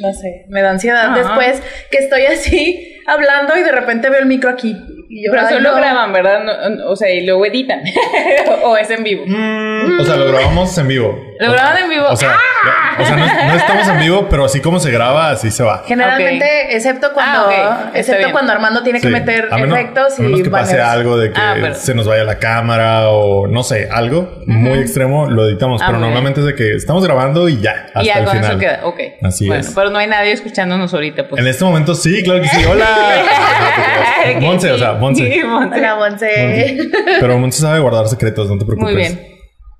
no sé, me da ansiedad después que estoy así hablando y de repente veo el micro aquí. Y yo, Pero solo no. graban, ¿verdad? No- o sea, y luego editan. o es en vivo. Mm, o sea, lo grabamos en vivo. Lo graban en vivo. O sea, o sea, no, no estamos en vivo, pero así como se graba, así se va. Generalmente, excepto cuando, Ah, está excepto bien. cuando Armando tiene que meter A menos- efectos a menos y que pase banners. algo de que Ah, pero- se nos vaya la cámara o no sé, algo muy extremo, lo editamos. Ah, pero normalmente es de que estamos grabando y ya, hasta y ya el con final. eso queda. Ok. Así bueno, es. pero no hay nadie escuchándonos ahorita, pues. En este momento sí, claro que sí. Hola. Monse, o sea, Monse. Sí, Monse. Hola, Monse. Pero Monse sabe guardar secretos, no te preocupes. Muy bien.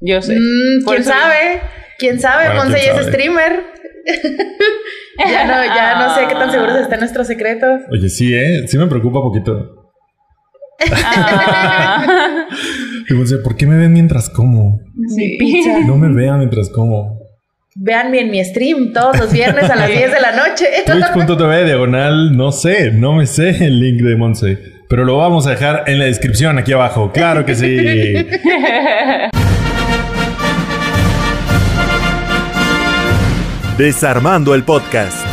Yo sé. Mm, ¿Quién sabe? ¿Quién sabe? Bueno, Monse ya es streamer. ya no, ya no sé qué tan seguros están nuestros secretos. Oye, sí, ¿eh? Sí me preocupa poquito. Ah. Y Monse, ¿por qué me ven mientras como? sí. Pizza. No me vean mientras como. Véanme en mi stream todos los viernes a las 10 de la noche. Twitch.tv, diagonal, no sé, no me sé el link de Monse. Pero lo vamos a dejar en la descripción aquí abajo. Claro que sí. Desarmando el podcast.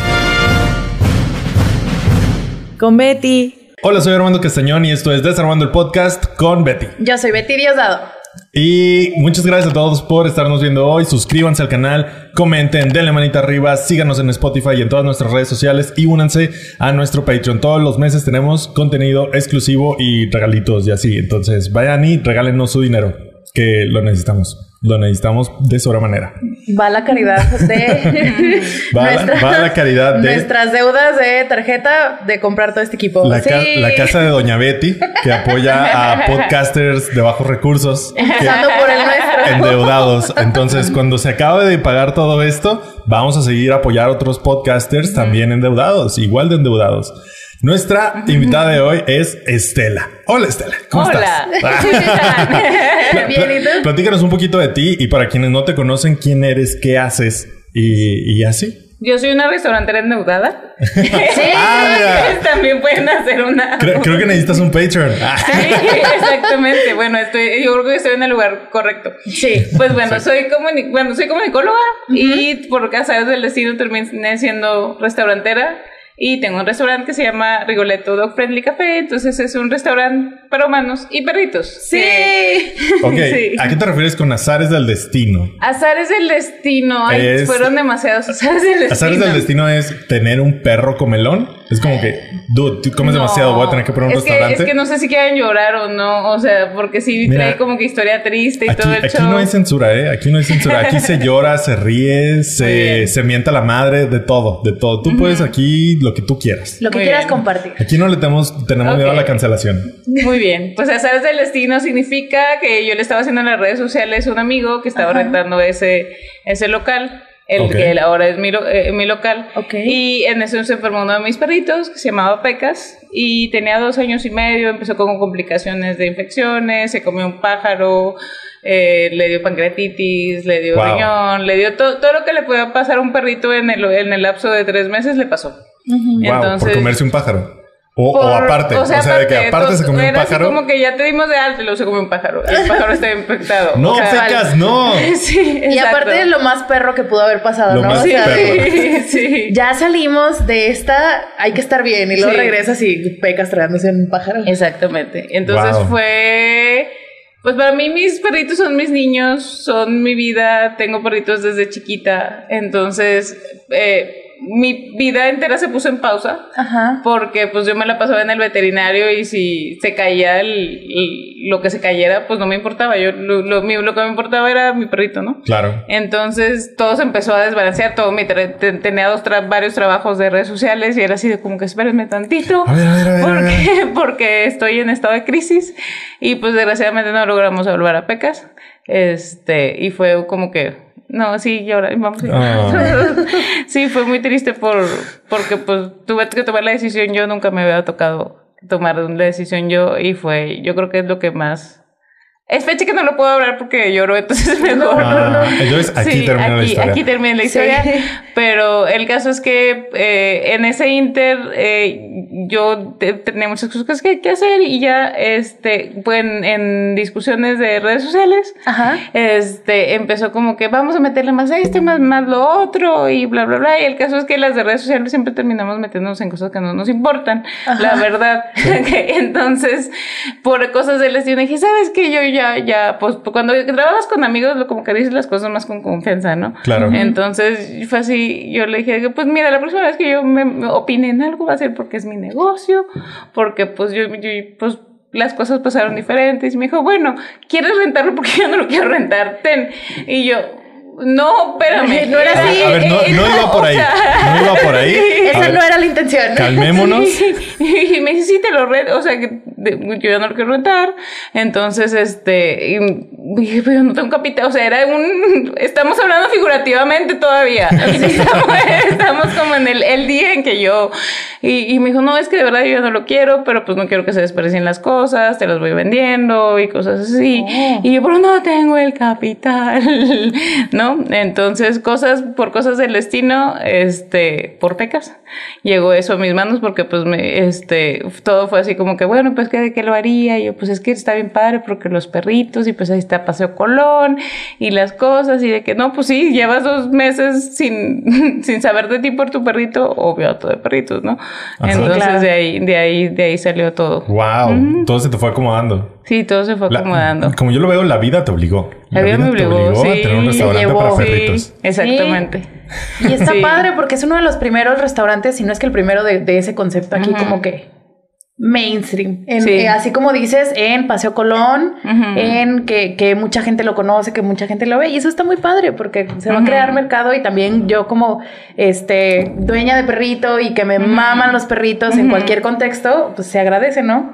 Con Betty. Hola, soy Armando Castañón y esto es Desarmando el Podcast con Betty. Yo soy Betty Diosdado. Y muchas gracias a todos por estarnos viendo hoy. Suscríbanse al canal, comenten, denle manita arriba, síganos en Spotify y en todas nuestras redes sociales y únanse a nuestro Patreon. Todos los meses tenemos contenido exclusivo y regalitos y así. Entonces vayan y regálenos su dinero, que lo necesitamos. Lo necesitamos de sobremanera. Va la caridad de Va la- va la caridad de- nuestras deudas de tarjeta de comprar todo este equipo. La, ca- Sí. la casa de Doña Betty, que apoya a podcasters de bajos recursos. Empezando por el nuestro. endeudados. Entonces, cuando se acabe de pagar todo esto, vamos a seguir a apoyar a otros podcasters también endeudados, igual de endeudados. Nuestra invitada de hoy es Estela. Hola, Estela. ¿Cómo Hola. estás? Bien, ¿y tú? Platícanos un poquito de ti y para quienes no te conocen, quién eres, qué haces y, y así. Yo soy una restaurantera endeudada. Ah, mira. También pueden hacer una. Creo, creo que necesitas un Patreon. Ah. Sí, exactamente. Bueno, estoy, yo creo que estoy en el lugar correcto. Sí. Pues bueno, soy comuni- bueno, soy comunicóloga y por casares del destino terminé siendo restaurantera y tengo un restaurante que se llama Rigoletto Dog Friendly Café, entonces es un restaurante para humanos y perritos. Sí. Ok, Sí. ¿a qué te refieres con azares del destino? Azares del destino, ay, Es- fueron demasiados azares del destino. Azares del destino es tener un perro comelón. Es como que, dude, tú comes No, demasiado, voy a tener que poner un es que, restaurante. es que no sé si quieren llorar o no, o sea, porque sí Mira, trae como que historia triste y Aquí, todo el aquí show. no hay censura, ¿eh? Aquí no hay censura. Aquí se llora, se ríe, se, se mienta la madre, de todo, de todo. Tú puedes aquí lo que tú quieras. Lo que Muy quieras bien. compartir. Aquí no le tenemos, tenemos miedo a la cancelación. Muy bien, pues azares del destino significa que yo le estaba haciendo en las redes sociales a un amigo que estaba rentando ese, ese local, el Ok. que ahora es mi, lo- eh, mi local. Ok. Y en eso se enfermó uno de mis perritos que se llamaba Pecas y tenía dos años y medio, empezó con complicaciones de infecciones, se comió un pájaro. eh, le dio pancreatitis, le dio Wow. riñón, le dio todo, todo lo que le podía pasar a un perrito en el, en el lapso de tres meses le pasó. Wow, por comerse un pájaro. O, aparte, o sea, de que aparte to- se comió un era así pájaro. como que ya te dimos de alta y luego se comió un pájaro. Y el pájaro está infectado. No, O sea, pecas, no. Sí, Y aparte lo más perro que pudo haber pasado, Lo ¿no? más O Sí, sea, perro. sí, sí. ya salimos de esta, hay que estar bien. Y luego Sí. regresas y pecas tragándose un pájaro. Exactamente. Entonces Wow. fue. Pues para mí mis perritos son mis niños, son mi vida, tengo perritos desde chiquita, entonces eh, mi vida entera se puso en pausa Ajá. porque pues yo me la pasaba en el veterinario y si se caía el- el- lo que se cayera pues no me importaba, yo lo, lo, mi- lo que me importaba era mi perrito, ¿no? Claro. Entonces todo se empezó a desbalancear, todo mi tra- tenía dos tra- varios trabajos de redes sociales y era así de como que espérenme tantito A ver, a ver, a ver, a ver. porque, porque estoy en estado de crisis y pues desgraciadamente no logramos salvar a Pecas. Este, y fue como que no, sí, y ahora vamos a Ah. Sí, fue muy triste por porque pues tuve que tomar la decisión yo, nunca me había tocado tomar la decisión yo y fue yo creo que es lo que más Es fecha que no lo puedo hablar porque lloro, entonces es mejor. Ah, entonces aquí Sí, termina la aquí, historia. aquí termina la historia. Sí. Pero el caso es que eh, en ese inter eh, yo te- tenía muchas cosas que, que hacer y ya este, pues en, en discusiones de redes sociales Ajá. este, empezó como que vamos a meterle más esto, más, más lo otro y bla, bla, bla. Y el caso es que las de redes sociales siempre terminamos metiéndonos en cosas que no nos importan, la verdad. Entonces, por cosas del destino, dije, ¿sabes qué? Yo ya, ya, pues cuando trabajas con amigos, lo- como que dices las cosas más con confianza, ¿no? Claro. Entonces, fue así, yo le dije, pues mira, la próxima vez que yo me, me opine en algo va a ser porque es mi negocio, porque pues yo, yo pues las cosas pasaron diferentes. Y me dijo, bueno, ¿quieres rentarlo? Porque yo no lo quiero rentar, ten. Y yo, no, espérame. No era así. a ver, no, no iba por ahí. No iba por ahí. Esa ver, no era la intención. Calmémonos. Y me dice, sí, te lo rento, o sea, que yo ya no lo quiero rentar. Entonces, este, y dije, pero yo no tengo capital, o sea, era un, estamos hablando figurativamente todavía. Estamos, estamos como en el, el día en que yo, y, y me dijo, no, es que de verdad yo no lo quiero, pero pues no quiero que se desperdicien las cosas, te las voy vendiendo y cosas así. Oh. Y yo, pero no tengo el capital, ¿no? Entonces, cosas, por cosas del destino, este, por pecas, llegó eso a mis manos porque pues me, este, todo fue así como que, bueno, pues que de qué lo haría, y yo, pues es que está bien padre porque los perritos, y pues ahí está Paseo Colón, y las cosas, y de que no, pues sí, llevas dos meses sin, sin saber de ti por tu perrito, obvio, todo de perritos, ¿no? Ajá. Entonces claro. de ahí, de ahí, de ahí salió todo. Wow. Todo se te fue acomodando. Sí, todo se fue La- acomodando. como yo lo veo, la vida te obligó. La vida me te obligó, a sí. tener un restaurante llevó, para sí. perritos. Exactamente. Y está Sí. padre porque es uno de los primeros restaurantes, si no es que el primero de, de ese concepto aquí, como que mainstream. En- Sí. eh, así como dices, en Paseo Colón, en que, que mucha gente lo conoce, que mucha gente lo ve. Y eso está muy padre porque se va a crear mercado y también yo como este dueña de perrito y que me maman los perritos en cualquier contexto, pues se agradece, ¿no?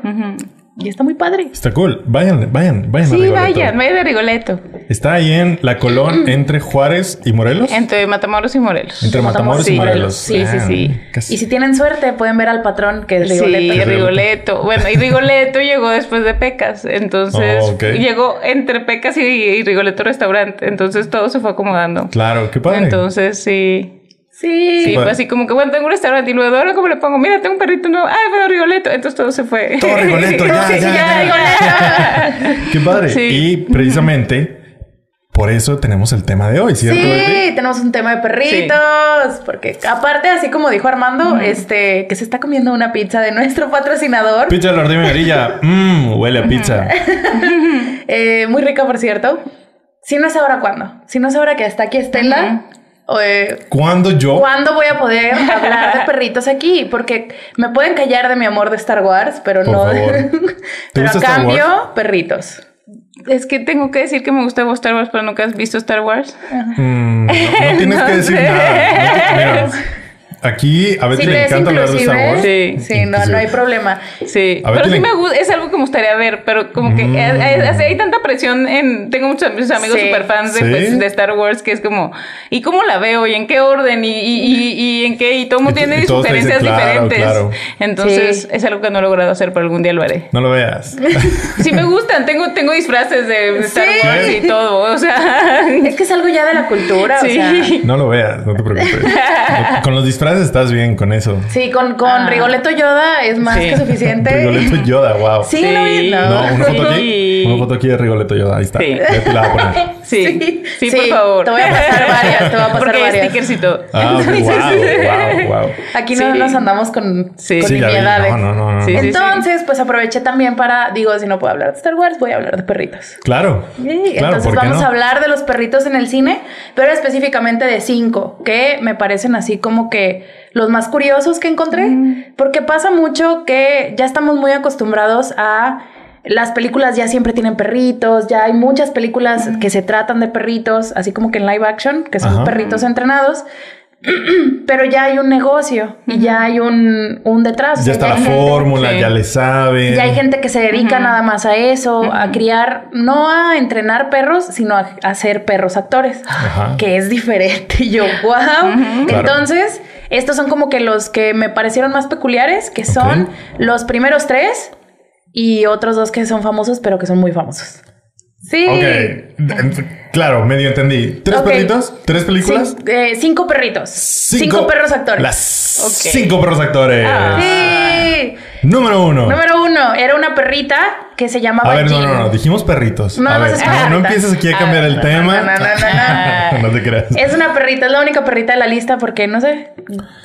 Y está muy padre. Está cool. Vayan, vayan, vayan Sí, vayan, vayan a Rigoletto. Está ahí en La Colón, entre Juárez y Morelos. Entre Matamoros y Morelos. Entre Matamoros y. Morelos. Sí, sí, Ah, sí. casi. Y si tienen suerte, pueden ver al patrón que es Rigoletto. Sí, Rigoletto. Bueno, y Rigoletto llegó después de Pecas. Entonces, Oh, llegó entre Pecas y, y Rigoletto Restaurante. Entonces, todo se fue acomodando. Claro, qué padre. Entonces, sí. Sí. Sí, fue así como que, bueno, tengo un restaurante y luego, ahora cómo le pongo, mira, tengo un perrito nuevo, ay, bueno, Rigoletto. Entonces todo se fue. Todo Rigoletto, ya, Sí, ya, ya. Rigoletto. Qué padre. Sí. Y precisamente por eso tenemos el tema de hoy, ¿cierto? Sí, Betty? tenemos un tema de perritos, porque aparte, así como dijo Armando, este, que se está comiendo una pizza de nuestro patrocinador, Pizza de la Ordina Amarilla. Mmm, huele a pizza. eh, muy rica por cierto. Si no es ahora, ¿cuándo? Si no es ahora que está aquí Estela, eh, ¿Cuándo yo? ¿cuándo voy a poder hablar de perritos aquí? Porque me pueden callar de mi amor de Star Wars, pero Por no. favor. ¿Te pero a Star cambio, Wars? perritos. Es que tengo que decir que me gusta Star Wars, pero nunca has visto Star Wars. Mm, no, no tienes que decir sé. nada. No te- mira, aquí a Betty Si le encanta hablar de Star Wars. Sí. Sí, no, no hay problema. Sí, pero sí tiene- me gusta, es algo que me gustaría ver, pero como que Mm. hay, hay- hay tanta presión en, tengo muchos amigos Sí. super fans de, Sí. pues, de Star Wars que es como, ¿y cómo la veo? ¿Y en qué orden? ¿Y, y, y, y en qué? Y todo mundo tiene sugerencias claro, diferentes. claro. Entonces Sí. es algo que no he logrado hacer, pero algún día lo haré. No lo veas. Sí me gustan, tengo, tengo disfraces de Star Sí. Wars y todo, o sea... Es que es algo ya de la cultura, o Sí. sea. No lo veas, no te preocupes. Con los disfraces estás bien con eso. Sí, con, con Ah. Rigoletto Yoda es más Sí. que suficiente. Rigoletto Yoda, wow. Sí, Sí. no, No, una foto aquí. Sí. Una foto aquí de Rigoletto Yoda. Ahí está. Sí. Ya te la voy a poner. Sí, Sí, sí, sí, por favor. te voy a pasar varias, te voy a pasar Porque varias. todo. Ah, wow, wow, wow. Aquí no nos andamos con, Sí. con Sí, ya vi. nimiedades. No, no, no, no. Sí, sí, Entonces, pues aproveché también para, digo, si no puedo hablar de Star Wars, voy a hablar de perritos. Claro. Sí, Claro, Entonces ¿por qué vamos no? a hablar de los perritos en el cine, pero específicamente de cinco, que me parecen así como que los más curiosos que encontré, porque pasa mucho que ya estamos muy acostumbrados a las películas ya siempre tienen perritos, ya hay muchas películas que se tratan de perritos, así como que en live action, que son Ajá. perritos entrenados. Pero ya hay un negocio y ya hay un, un detrás. o Ya sea, está la fórmula, ya le sabe. ya hay gente que se dedica nada más a eso, a criar, no a entrenar perros, sino a, a ser perros actores, que es diferente. Y yo, wow. Claro. Estos son como que los que me parecieron más peculiares, que son los primeros tres y otros dos que son famosos, pero que son muy famosos. Sí. Ok. Claro, medio entendí. ¿Tres perritos? ¿Tres películas? Cin- eh, cinco perritos. Cinco, perros actores. Las cinco perros actores. Ah. Sí. Número uno. Número uno, era una perrita que se llamaba A ver, no, no, no. Dijimos perritos. No, a no ver, no, no empieces aquí a cambiar Ah, el no, tema. no, no, no, no te creas. Es una perrita, es la única perrita de la lista porque no sé.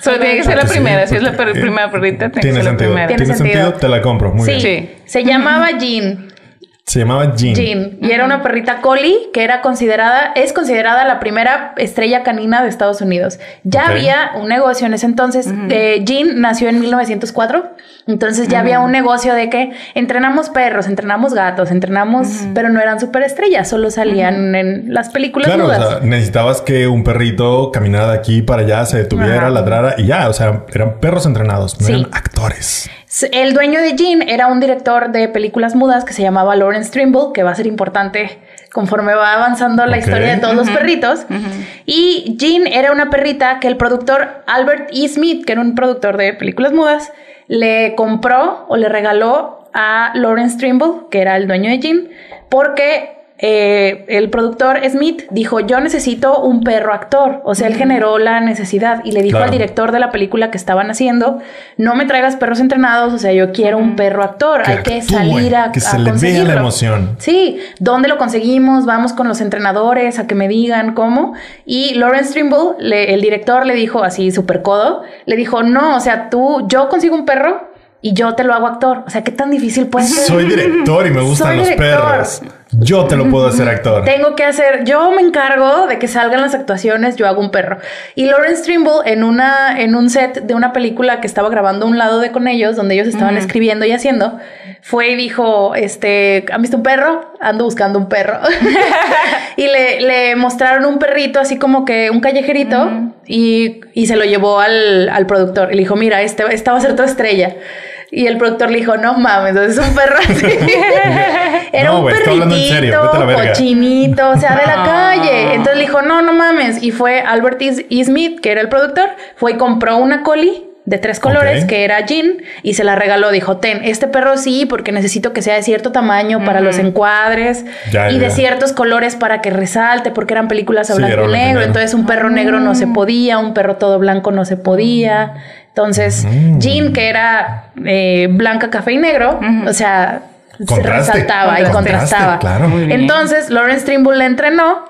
Solo tiene que ser Ah, la sí, primera. Si es la per- primera perrita, tiene que ser la sentido. primera. Tiene Tiene sentido, sentido. te la compro. Muy sí, bien. Sí. se llamaba Jean. Se llamaba Jean. Jean. Y era una perrita collie que era considerada, es considerada la primera estrella canina de Estados Unidos. Ya había un negocio en ese entonces. Eh, Jean nació en 1904. Entonces ya había un negocio de que entrenamos perros, entrenamos gatos, entrenamos, pero no eran superestrellas, solo salían en las películas Claro, o sea, necesitabas que un perrito caminara de aquí para allá, se detuviera, ladrara y ya. O sea, eran perros entrenados, no Sí. eran actores. El dueño de Jean era un director de películas mudas que se llamaba Lawrence Trimble, que va a ser importante conforme va avanzando la historia de todos los perritos. Y Jean era una perrita que el productor Albert E. Smith, que era un productor de películas mudas, le compró o le regaló a Lawrence Trimble, que era el dueño de Jean, porque eh, el productor Smith dijo, yo necesito un perro actor. O sea, él generó la necesidad y le dijo Claro. al director de la película que estaban haciendo, no me traigas perros entrenados, o sea, yo quiero un perro actor, Que hay que actúe, salir a, que a se le vea la conseguirlo". emoción. Sí, ¿dónde lo conseguimos? Vamos con los entrenadores a que me digan cómo. Y Lawrence Trimble, le- el director, le dijo así, súper codo, le dijo, no, o sea, tú, yo consigo un perro y yo te lo hago actor. O sea, ¿qué tan difícil puede ser? Soy director y me gustan Soy los director. perros. Yo te lo puedo hacer actor. Tengo que hacer, yo me encargo de que salgan las actuaciones, yo hago un perro. Y Lawrence Trimble en una en un set de una película que estaba grabando un lado de con ellos, donde ellos estaban escribiendo y haciendo, fue y dijo, este, ¿han visto un perro? Ando buscando un perro. y le, le mostraron un perrito así como que un callejerito y, y se lo llevó al, al productor. Y le dijo, mira, este, esta va a ser tu estrella. Y el productor le dijo, no mames, es un perro así. Era No, un serio, perritito, cochinito, o sea, de la Ah. calle. Entonces le dijo, no, no mames. Y fue Albert E. E. Smith, que era el productor, fue y compró una collie de tres colores, que era Jean, y se la regaló. Dijo, ten, este perro sí, porque necesito que sea de cierto tamaño para los encuadres Ya, y ya. de ciertos colores para que resalte, porque eran películas a Sí, blanco y negro. Entonces un perro negro no se podía, un perro todo blanco no se podía. Entonces, Mm. Jean, que era eh, blanca, café y negro, o sea, se Contraste. resaltaba y contrastaba. claro. Muy bien. Entonces, Lawrence Trimble la entrenó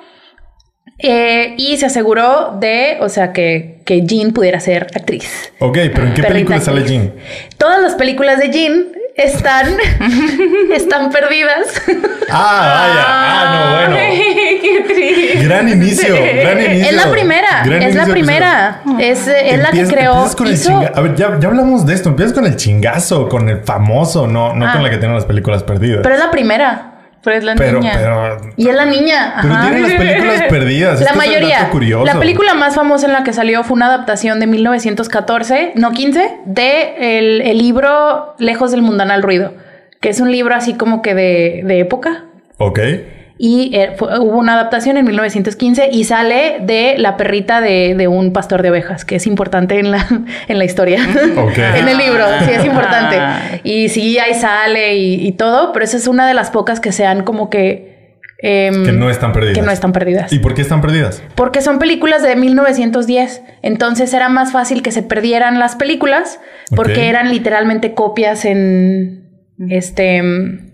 eh, y se aseguró de, o sea, que, que Jean pudiera ser actriz. Ok, pero ¿en qué película sale. Jean? Todas las películas de Jean están, están perdidas. Ah, vaya. Ah, no, bueno. Qué triste. Gran inicio, gran inicio. es la primera, Gran es la primera. Es, eh, es la que creó. empiezas con el hizo- chinga- A ver, ya, ya hablamos de esto. Empiezas con el chingazo, con el famoso, no, no Ah. con la que tienen las películas perdidas. pero es la primera. Pero es la pero, niña. pero, Y es la niña. pero ajá. tienen las películas perdidas. La es el mayoría. curioso. La película más famosa en la que salió fue una adaptación de 1914, no 15, de el, el libro Lejos del mundanal ruido, que es un libro así como que de, de época. Ok. Y eh, fue- hubo una adaptación en 1915 y sale de la perrita de, de un pastor de ovejas, que es importante en la, en la historia. En el libro, sí es importante. Ah. Y sí, ahí sale y, y todo, pero esa es una de las pocas que sean como que... em, Que no están perdidas. Que no están perdidas. ¿Y por qué están perdidas? Porque son películas de 1910. Entonces era más fácil que se perdieran las películas porque eran literalmente copias en este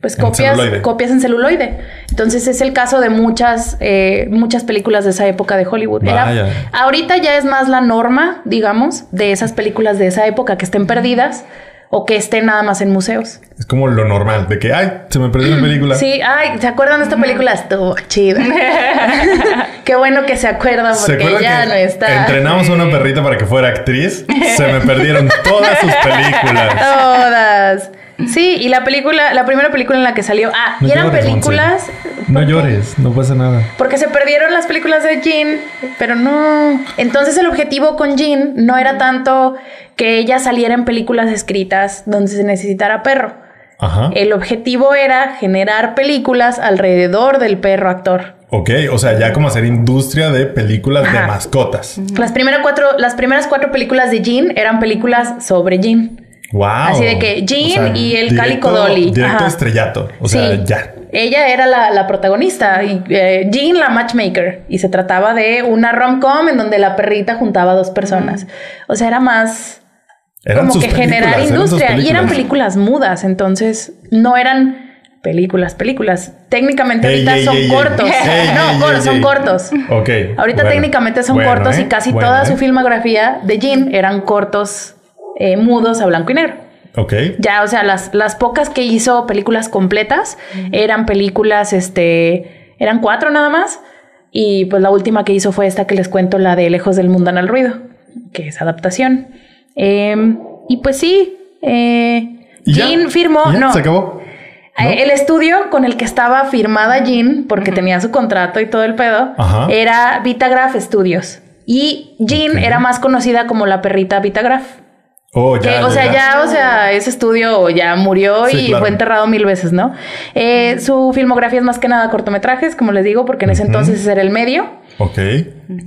pues En copias copias en celuloide. Entonces es el caso de muchas eh, muchas películas de esa época de Hollywood. Era- ahorita ya es más la norma, digamos, de esas películas de esa época que estén perdidas o que estén nada más en museos. Es como lo normal, de que, ay, se me perdió una película. Sí, ay, ¿se acuerdan de esta película? Estuvo chida. Qué bueno que se acuerdan ¿Se porque acuerdan ya no está. entrenamos a una perrita para que fuera actriz? Se me perdieron todas sus películas. Todas. Sí, y la película, la primera película en la que salió. Ah, No y eran llores, películas. No llores, no pasa nada. Porque se perdieron las películas de Jean, pero no. Entonces el objetivo con Jean no era tanto que ella saliera en películas escritas donde se necesitara perro. Ajá. El objetivo era generar películas alrededor del perro actor. Ok, o sea, ya como hacer industria de películas de mascotas. Las, primeras cuatro, las primeras cuatro películas de Jean eran películas sobre Jean. Wow. Así de que Jean y el Calico Dolly. Directo Ajá. estrellato. O sea, Sí. ya. ella era la, la protagonista y eh, Jean la matchmaker y se trataba de una rom-com en donde la perrita juntaba a dos personas. O sea, era más Eran como que generar películas, eran industria y eran películas. mudas, entonces no eran películas, películas. Técnicamente Ey, ahorita ey, son ey, cortos. No, son cortos. Ok. Ahorita bueno. técnicamente son Bueno, cortos ¿eh? y casi Bueno, toda ¿eh? su filmografía de Jean eran cortos eh, mudos a blanco y negro. Ok. Ya, o sea, las, las pocas que hizo películas completas eran películas, este, eran cuatro nada más. Y pues la última que hizo fue esta que les cuento, la de Lejos del Mundan al Ruido, que es adaptación. Eh, y pues sí, eh. Jean firmó, no, ¿Se acabó? ¿No? eh, El estudio con el que estaba firmada Jean, porque tenía su contrato y todo el pedo, Ajá. era Vitagraph Studios. Y Jean era más conocida como la perrita Vitagraph. Oh, Que, ya, o sea, ya, o sea, ese estudio ya murió Sí, y claro. fue enterrado mil veces, ¿no? Eh, su filmografía es más que nada cortometrajes, como les digo, porque en ese entonces ese era el medio. Ok.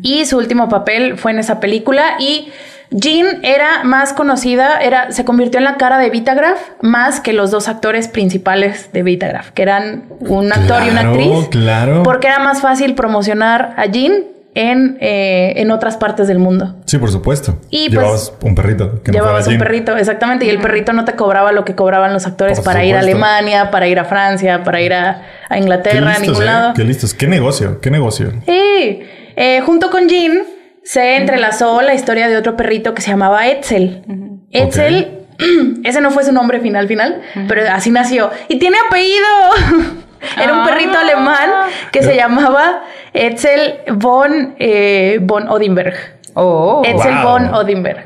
Y su último papel fue en esa película. Y Jean era más conocida, era, se convirtió en la cara de Vitagraph más que los dos actores principales de Vitagraph, que eran un actor y una actriz. claro. Porque era más fácil promocionar a Jean en, eh, en otras partes del mundo. Sí, por supuesto. Y, Llevabas un perrito. Que no Llevabas fuera un perrito, exactamente. Y el perrito no te cobraba lo que cobraban los actores Por para ir a. Alemania, para ir a Francia, para ir a, a Inglaterra, a listos, ningún ¿eh? lado. Qué listos. Qué negocio, qué negocio. Sí. Eh, junto con Jean se entrelazó la historia de otro perrito que se llamaba Etzel. Etzel, ese no fue su nombre final final, pero así nació. Y tiene apellido. Era un Ah. perrito alemán que se llamaba Etzel von, eh, von Odinberg. Oh. Etzel wow. von Odinberg.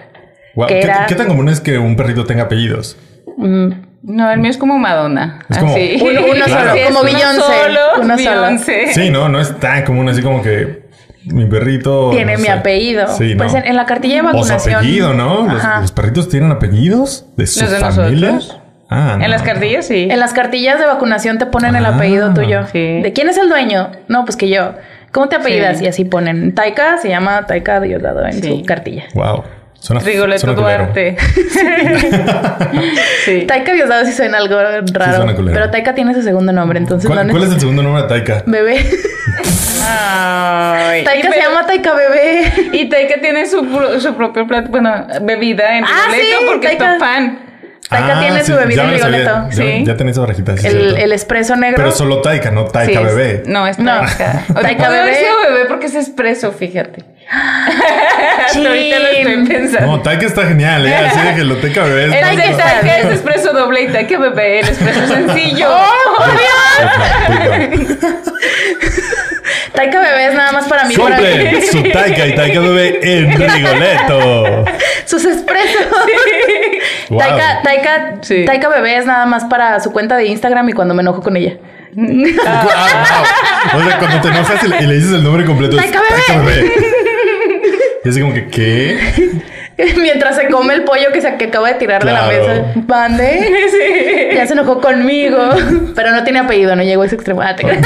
Guau, que ¿Qué, era- qué tan común es que un perrito tenga apellidos? Mm, No, el mío es como Madonna. Es como- así. Uno- uno solo, Sí, es como uno Beyoncé, solo, uno solo. Beyoncé. Sí, no, no es tan común así como que mi perrito. tiene no mi sé. apellido. Sí, Pues ¿no? en, en la cartilla de O su vacunación. apellido, ¿no? Los, perritos tienen apellidos de su ¿Los de familia. nosotros? Ah, no. En las cartillas sí. En las cartillas de vacunación te ponen el Ah, apellido tuyo. sí. ¿De quién es el dueño? No, pues que yo. ¿Cómo te apellidas? Sí. Y así ponen. Taika se llama Taika Diosdado en Sí. su cartilla. Wow. Suena, Rigoletto suena. Duarte. sí. Taika Diosdado sí suena algo raro. suena pero Taika tiene su segundo nombre, entonces ¿Cuál, no cuál es el segundo nombre de Taika? Bebé. Ay. Taika se llama Taika Bebé. Y Taika tiene su, su propio plato, bueno, bebida en Ah, Rigoletto sí, porque Taika. es top fan. Taika tiene su bebida en. Rigoletto, Ya- sí. Ya, tenía esa barajita. sí, El, el espresso negro. Pero solo Taika, no Taika Sí, es- bebé. No, es No. Taika. O sea, Taika bebé. bebé porque es expreso, fíjate. Ahorita lo estoy pensando. No, Taika está genial, ¿eh? Así de que lo Taika bebé es El Taika Taika es expreso doble y Taika bebé, el expreso sencillo. Taika Bebé es nada más para mí. para- Compren su Taika y Taika bebé en Rigoletto. Sus expresos. Wow. Taika, Taika, Sí. Taika Bebé es nada más para su cuenta de Instagram y cuando me enojo con ella. Ah, wow. O sea, cuando te enojas y le, y le dices el nombre completo, es Taika bebé. Y así como que, ¿qué? Mientras se come el pollo que, se, que acaba de tirar de la mesa. Mande. Ya se enojó conmigo. Pero no tiene apellido, no llegó a ese extremo. Ah, te.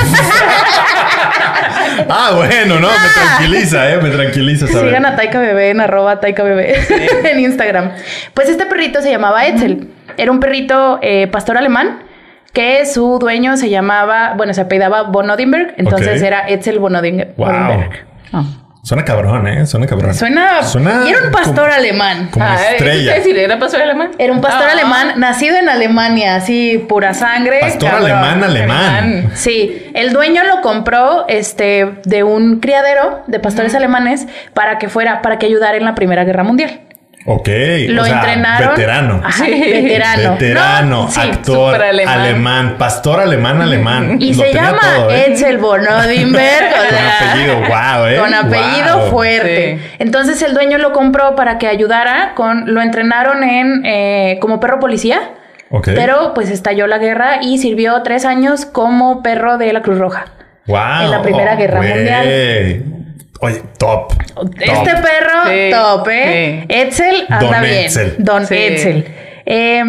Ah, bueno, no, me tranquiliza, ¿eh? Me tranquiliza, ¿sabes? Sigan a Taika Bebé en arroba Taika Bebé en Instagram. Pues este perrito se llamaba Etzel. Era un perrito eh, pastor alemán que su dueño se llamaba, bueno, se apellidaba von Odinberg. Entonces era Etzel von Odin- Wow. Odinberg. Suena cabrón, ¿eh? Suena cabrón. Suena, Suena Y era un pastor como- alemán. Como Ah, ¿eso estrella. qué decir? ¿Era pastor alemán? Era un pastor Ah. alemán nacido en Alemania, así pura sangre. Pastor cabrón. alemán, alemán. Alemán. Sí, el dueño lo compró este de un criadero de pastores alemanes para que fuera para que ayudara en la Primera Guerra Mundial. Ok. Lo o sea, entrenaron. Veterano. Ajá, veterano. Veterano, No, sí. actor, alemán. alemán. pastor alemán, alemán. Y Lo se tenía llama todo, ¿eh? Etzel von Odinberg. o Con sea, apellido, wow, ¿eh? Con apellido Wow. fuerte. Sí. Entonces el dueño lo compró para que ayudara con. Lo entrenaron en eh, como perro policía. Ok. Pero pues estalló la guerra y sirvió tres años como perro de la Cruz Roja. Wow. en la Primera Guerra güey. Mundial. Oye, top. Este top. perro, Sí, top, ¿eh? sí. Etzel anda Don bien. Etzel. Don Sí. Etzel. Eh,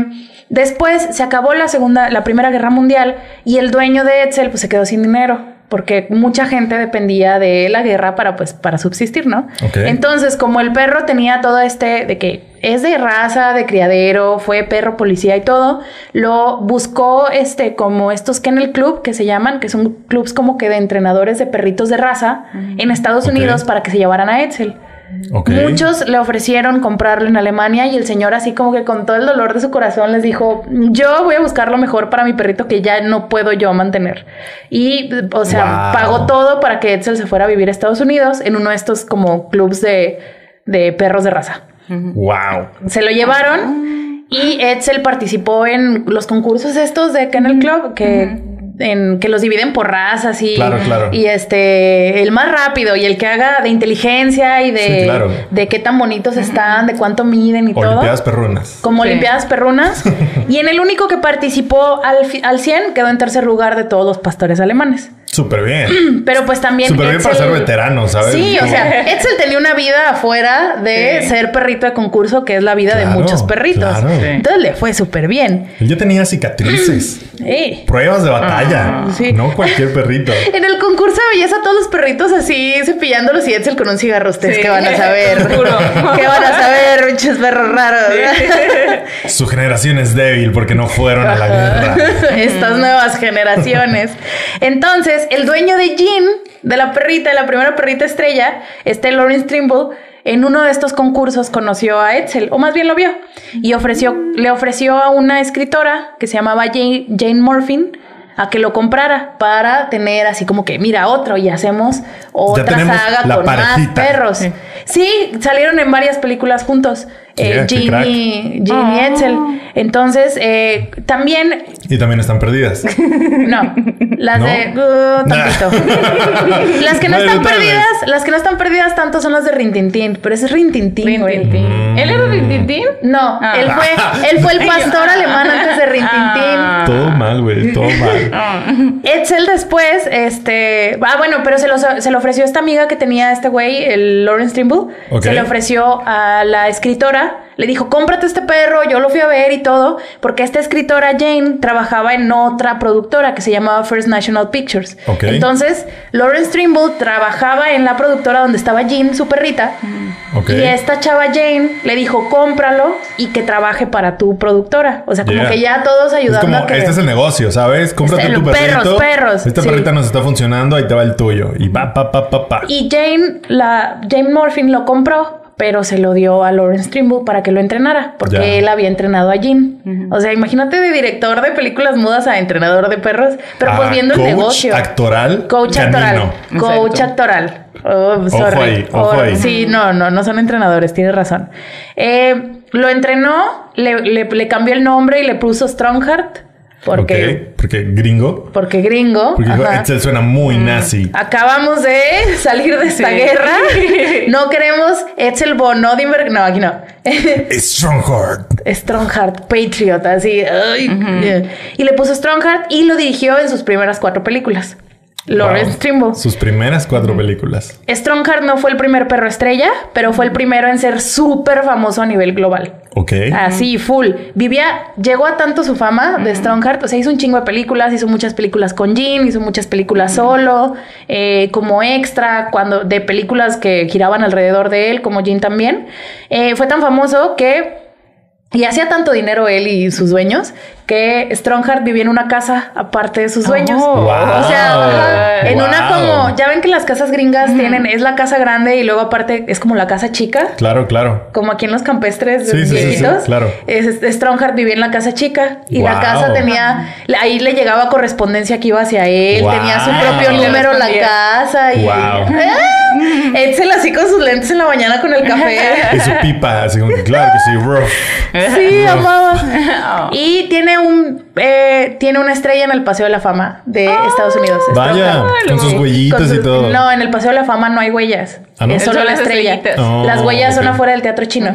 después se acabó la segunda, la primera guerra mundial y el dueño de Etzel pues se quedó sin dinero. Porque mucha gente dependía de la guerra para pues para subsistir, ¿no? Entonces, como el perro tenía todo este de que es de raza, de criadero, fue perro policía y todo, lo buscó este como estos Kennel Club que se llaman, que son clubs como que de entrenadores de perritos de raza en Estados. Unidos para que se llevaran a Edsel. Muchos le ofrecieron comprarlo en Alemania y el señor así como que con todo el dolor de su corazón les dijo, yo voy a buscar lo mejor para mi perrito que ya no puedo yo mantener. Y, o sea, Wow. pagó todo para que Edsel se fuera a vivir a Estados Unidos en uno de estos como clubs de, de perros de raza. Wow. Se lo llevaron y Edsel participó en los concursos estos de Kennel Club que... En, que los dividen por razas y, Claro, claro. y este el más rápido y el que haga de inteligencia y de, Sí, claro. de qué tan bonitos están, de cuánto miden y todo. Olimpiadas perrunas. Como Sí. Olimpiadas Perrunas. y en el único que participó al, fi- al 100 quedó en tercer lugar de todos los pastores alemanes. Súper bien. Pero pues también. Súper bien para ser veterano, ¿sabes? Sí, o sea, Edsel tenía una vida afuera de Sí. ser perrito de concurso, que es la vida de muchos perritos. claro. Sí. Entonces le fue súper bien. Él ya tenía cicatrices. Sí. Pruebas de batalla. sí. No cualquier perrito. En el concurso veías a todos los perritos así cepillándolos y Edsel con un cigarro. Ustedes Sí. qué van a saber. ¿Qué van a saber, pinches perros raros? Su generación es débil porque no fueron a la guerra. Estas nuevas generaciones. Entonces, el dueño de Jean, de la perrita, de la primera perrita estrella, este Lawrence Trimble, en uno de estos concursos conoció a Edsel, o más bien lo vio, y ofreció, le ofreció a una escritora que se llamaba Jane, Jane Morfin a que lo comprara para tener así como que, mira, otro y hacemos otra saga con parejita. más perros. Sí. salieron en varias películas juntos. Eh, Yeah, Oh. Edsel. Entonces, eh, también Y también están perdidas. no, las ¿No? de uh, tantito. las que no están vez. perdidas, las que no están perdidas tanto son las de Rintintín, pero ese es Rintintín. Rintintín. ¿Él era Rintintín? No, Ah. él fue, él fue el pastor alemán antes de Rintintín. Ah. Todo mal, güey. Todo mal. Edsel después, este, ah, bueno, pero se lo, se lo ofreció esta amiga que tenía este güey, el Lawrence Trimble. Se le ofreció a la escritora, le dijo, cómprate este perro, yo lo fui a ver y todo, porque esta escritora Jane trabajaba en otra productora que se llamaba First National Pictures. Ok. Entonces, Lawrence Trimble trabajaba en la productora donde estaba Jean, su perrita. Ok. Y esta chava Jane le dijo, cómpralo y que trabaje para tu productora. O sea, como Yeah. que ya todos Es ayudando como, a que... este es el negocio, ¿sabes? Cómprate Este, tu perrito. perros, perros, Esta sí. perrita nos está funcionando, ahí te va el tuyo. Y va, pa, pa, pa, pa. Y Jane, la Jane Morfin lo compró, pero se lo dio a Lawrence Trimble para que lo entrenara, porque Ya. él había entrenado a Jean. O sea, imagínate de director de películas mudas a entrenador de perros, pero pues Ah, viendo el coach negocio. actoral. Coach canino. actoral. Coach Exacto. actoral. Oh, sorry. ahí, ojo ahí. Sí, no, no, no son entrenadores, tienes razón. Eh, lo entrenó, le, le- le cambió el nombre y le puso Strongheart, porque, Ok, Porque gringo. porque gringo. Porque ajá. Edsel suena muy Mm. nazi. Acabamos de salir de esta Sí. guerra. No queremos Etzel von Odenberg. No, aquí no. Strongheart. Strongheart, Patriot, así. ay. Y le puso Strongheart y lo dirigió en sus primeras cuatro películas. Lawrence Wow. Trimble. Sus primeras cuatro películas. Strongheart no fue el primer perro estrella, pero fue el primero en ser súper famoso a nivel global. Ok. Así, full. Vivía, llegó a tanto su fama de Strongheart, o sea, hizo un chingo de películas, hizo muchas películas con Jean, hizo muchas películas solo, eh, como extra, cuando de películas que giraban alrededor de él, como Jean también. Eh, fue tan famoso que y hacía tanto dinero él y sus dueños que Strongheart vivía en una casa aparte de sus dueños. Oh. Wow. O sea, en una como, ya ven que las casas gringas tienen, es la casa grande y luego aparte es como la casa chica. Claro, claro. Como aquí en los campestres Sí, sí, sí, sí, claro. Es- es- Strongheart vivía en la casa chica y la casa tenía, ahí le llegaba correspondencia que iba hacia él, Wow. tenía su propio número la casa y Wow. ¡Ah! Edsel así con sus lentes en la mañana con el café. Y su pipa, así como que claro que sí, rough. Sí, amaba. Oh. Y tiene un eh, tiene una estrella en el Paseo de la Fama de Estados Unidos. Vaya, Strongheart. con sus huellitas Con y todo. No, en el Paseo de la Fama no hay huellas. ¿Ah, no? Es solo la las estrella. estrellitas. Oh, Las huellas son afuera del teatro chino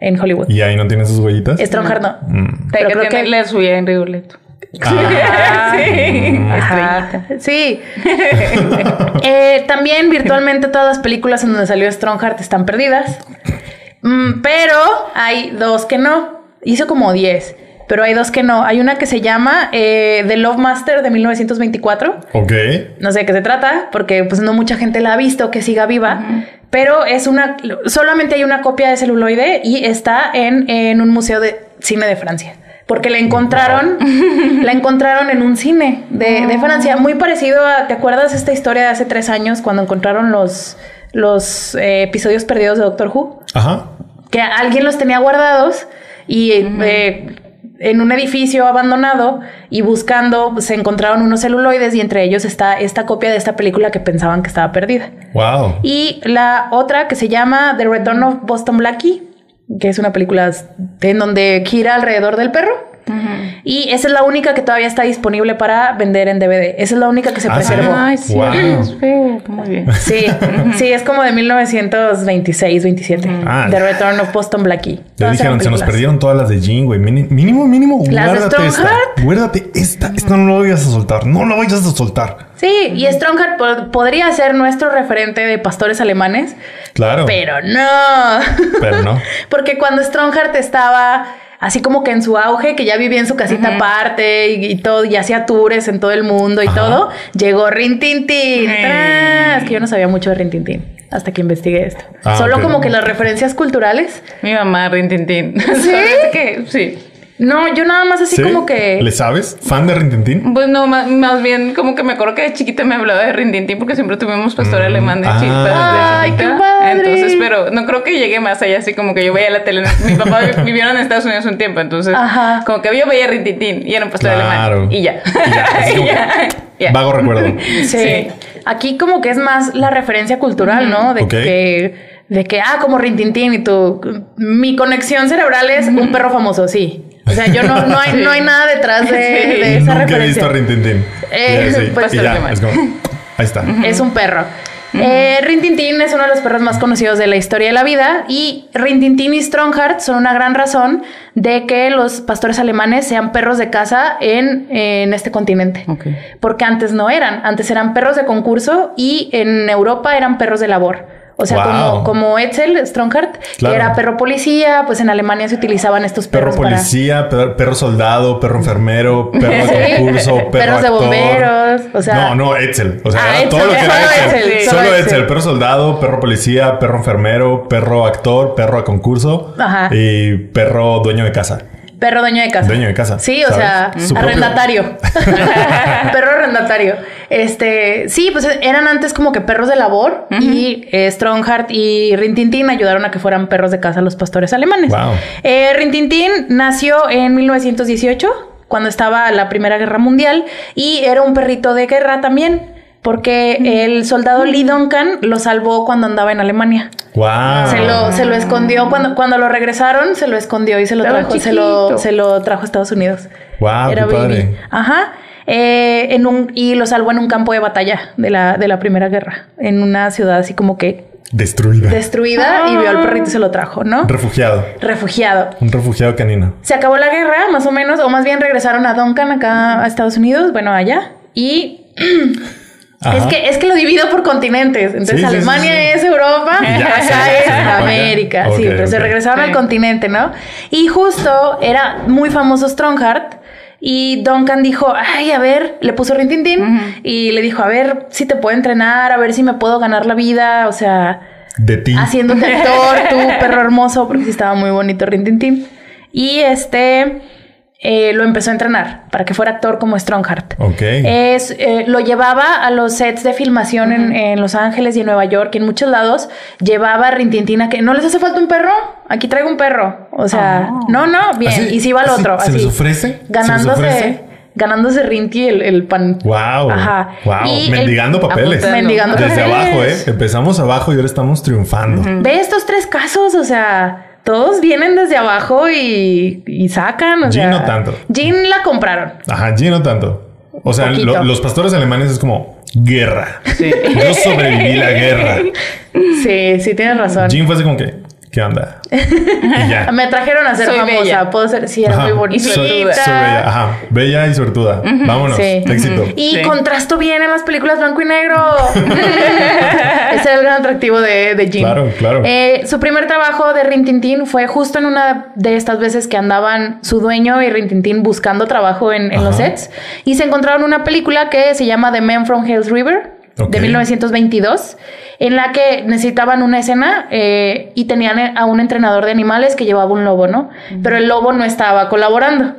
en Hollywood. Y ahí no tiene sus huellitas. Strongheart no. Mm. Pero que creo que la suya en Rigoletto. Ah, sí. Ajá. Sí. Eh, también virtualmente todas las películas en donde salió Strongheart están perdidas. Mm, pero hay dos que no. Hizo como 10. pero hay dos que no. Hay una que se llama eh, The Love Master de 1924. Ok. No sé de qué se trata, porque pues no mucha gente la ha visto que siga viva. Pero es una, solamente hay una copia de celuloide y está en, en un museo de cine de Francia. Porque la encontraron, la encontraron en un cine de, de Francia, muy parecido a, ¿te acuerdas esta historia de hace tres años cuando encontraron los, los eh, episodios perdidos de Doctor Who? Ajá. Que alguien los tenía guardados y eh, en un edificio abandonado y buscando se encontraron unos celuloides y entre ellos está esta copia de esta película que pensaban que estaba perdida. Wow. Y la otra que se llama The Return of Boston Blackie, que es una película en donde gira alrededor del perro. Y esa es la única que todavía está disponible para vender en DVD. Esa es la única que se Ah, preservó. Ay, sí. Wow. Muy bien. Sí, sí, es como de 1926, 27. Ah. The Return of Boston Blackie. Ya dijeron, se nos perdieron todas las de Jean, güey. Mínimo, mínimo, Las de guárdate esta. Strongheart. Guárdate esta. Esta no la vayas a soltar. No la vayas a soltar. Sí, y Strongheart po- podría ser nuestro referente de pastores alemanes, Claro. pero no. Pero no. Porque cuando Strongheart estaba así como que en su auge, que ya vivía en su casita aparte y, y todo, y hacía tours en todo el mundo y Ajá. todo, llegó Rintintín. Ey. ¡Tras! Es que yo no sabía mucho de Rintintín hasta que investigué esto. Ah, Solo como que las referencias culturales. Mi mamá, Rintintín. ¿Sí? ¿Sabes qué? Sí. No, yo nada más así ¿Sí? como que... ¿Le sabes? ¿Fan de Rintintín? Pues no, más, más bien como que me acuerdo que de chiquita me hablaba de Rintintín porque siempre tuvimos pastor Mm, alemán de ah. chiquita. Ay, chiquita. qué padre. Entonces, pero no creo que llegue más allá, así como que yo veía la tele. Mi papá vi- vivieron en Estados Unidos un tiempo, entonces Ajá. como que yo veía Rintintín y era un pastor Claro. alemán. Y ya. Y ya, Y. Vago recuerdo. Sí. Sí. Aquí como que es más la referencia cultural, ¿no? De que de que ah, como Rintintín y tu mi conexión cerebral es un perro famoso, sí. O sea, yo no no hay no hay nada detrás de, Sí. de esa Nunca he referencia. visto a Rintintín. Eh, Y así, pues, y ya, alemán. es como, ahí está. Es un perro. Eh, Rintintín es uno de los perros más conocidos de la historia de la vida y Rintintín y Strongheart son una gran razón de que los pastores alemanes sean perros de casa en, en este continente. Porque antes no eran, antes eran perros de concurso y en Europa eran perros de labor. O sea, Wow. como, como Etzel Strongheart, Claro. que era perro policía, pues en Alemania se utilizaban estos Perro perros para... policía, per- perro soldado, perro enfermero, perro de concurso, perro Perros de bomberos, o sea- No, no, Etzel. O sea, Ah, era Etzel, todo lo que era Etzel. Etzel, Solo solo Etzel. Etzel. Perro soldado, perro policía, perro enfermero, perro actor, perro a concurso Ajá. y perro dueño de casa. Perro dueño de casa. Dueño de casa, Sí, o ¿sabes? sea, arrendatario. perro arrendatario. Este, sí, pues eran antes como que perros de labor y eh, Strongheart y Rintintín ayudaron a que fueran perros de casa los pastores alemanes. Wow. Eh, Rintintín nació en 1918, cuando estaba la Primera Guerra Mundial, y era un perrito de guerra también. Porque el soldado Lee Duncan lo salvó cuando andaba en Alemania. Wow. Se lo, se lo escondió cuando, cuando lo regresaron, se lo escondió y se lo Estaba trajo, se lo, se lo trajo a Estados Unidos. Wow, qué padre. Ajá. Eh, en un, y lo salvó en un campo de batalla de la, de la Primera Guerra, en una ciudad así como que Destruida. destruida y vio al perrito y se lo trajo, ¿no? Refugiado. Refugiado. Un refugiado canino. Se acabó la guerra, más o menos, o más bien regresaron a Duncan acá a Estados Unidos, bueno, allá. Y Ajá. es que, es que lo divido por continentes. Entonces Sí, sí, sí, Alemania sí. es Europa, acá sí, es sí. América. sí, Ok, pero se ok. regresaron al Sí. continente, ¿no? Y justo era muy famoso Strongheart. Y Duncan dijo, ay, a ver, le puso Rintintín y le dijo, a ver si te puedo entrenar, a ver si me puedo ganar la vida, o sea, De ti. haciéndote actor, tú, perro hermoso, porque sí estaba muy bonito Rintintín. Y este eh, lo empezó a entrenar para que fuera actor como Strongheart. Ok. Es, eh, lo llevaba a los sets de filmación en, en Los Ángeles y en Nueva York, y en muchos lados. Llevaba a Rintintín a que no les hace falta un perro. Aquí traigo un perro. O sea, no, no, bien. Así- y si va al así, otro. ¿se les ofrece? ¿Se les Ganándose. ofrece? Ganándose Rinti el, el pan. Wow. Ajá. Wow. Y el- Mendigando papeles. Apuntando. Mendigando Desde papeles. abajo, ¿eh? Empezamos abajo y ahora estamos triunfando. Ve estos tres casos, o sea, todos vienen desde abajo y, y sacan. O Jean sea, no tanto. Jean la compraron. Ajá, G no tanto. O sea, lo- los pastores alemanes es como guerra. Sí. Yo sobreviví la guerra. Sí, sí, tienes razón. Jean fue así como que ¿Qué onda? Y ya. Me trajeron a ser Soy famosa. bella. Puedo ser, sí, era Ajá. muy bonita. Soy, soy bella. Ajá. Bella y suertuda. Vámonos. Sí. Éxito. Y Sí. contrasto bien en las películas blanco y negro. Ese era el gran atractivo de, de Jean. Claro, claro. Eh, su primer trabajo de Rin Tin Tin fue justo en una de estas veces que andaban su dueño y Rin Tin Tin buscando trabajo en, en los sets. Y se encontraron una película que se llama The Man from Hell's River. De 1922, en la que necesitaban una escena eh, y tenían a un entrenador de animales que llevaba un lobo, ¿no? Pero el lobo no estaba colaborando.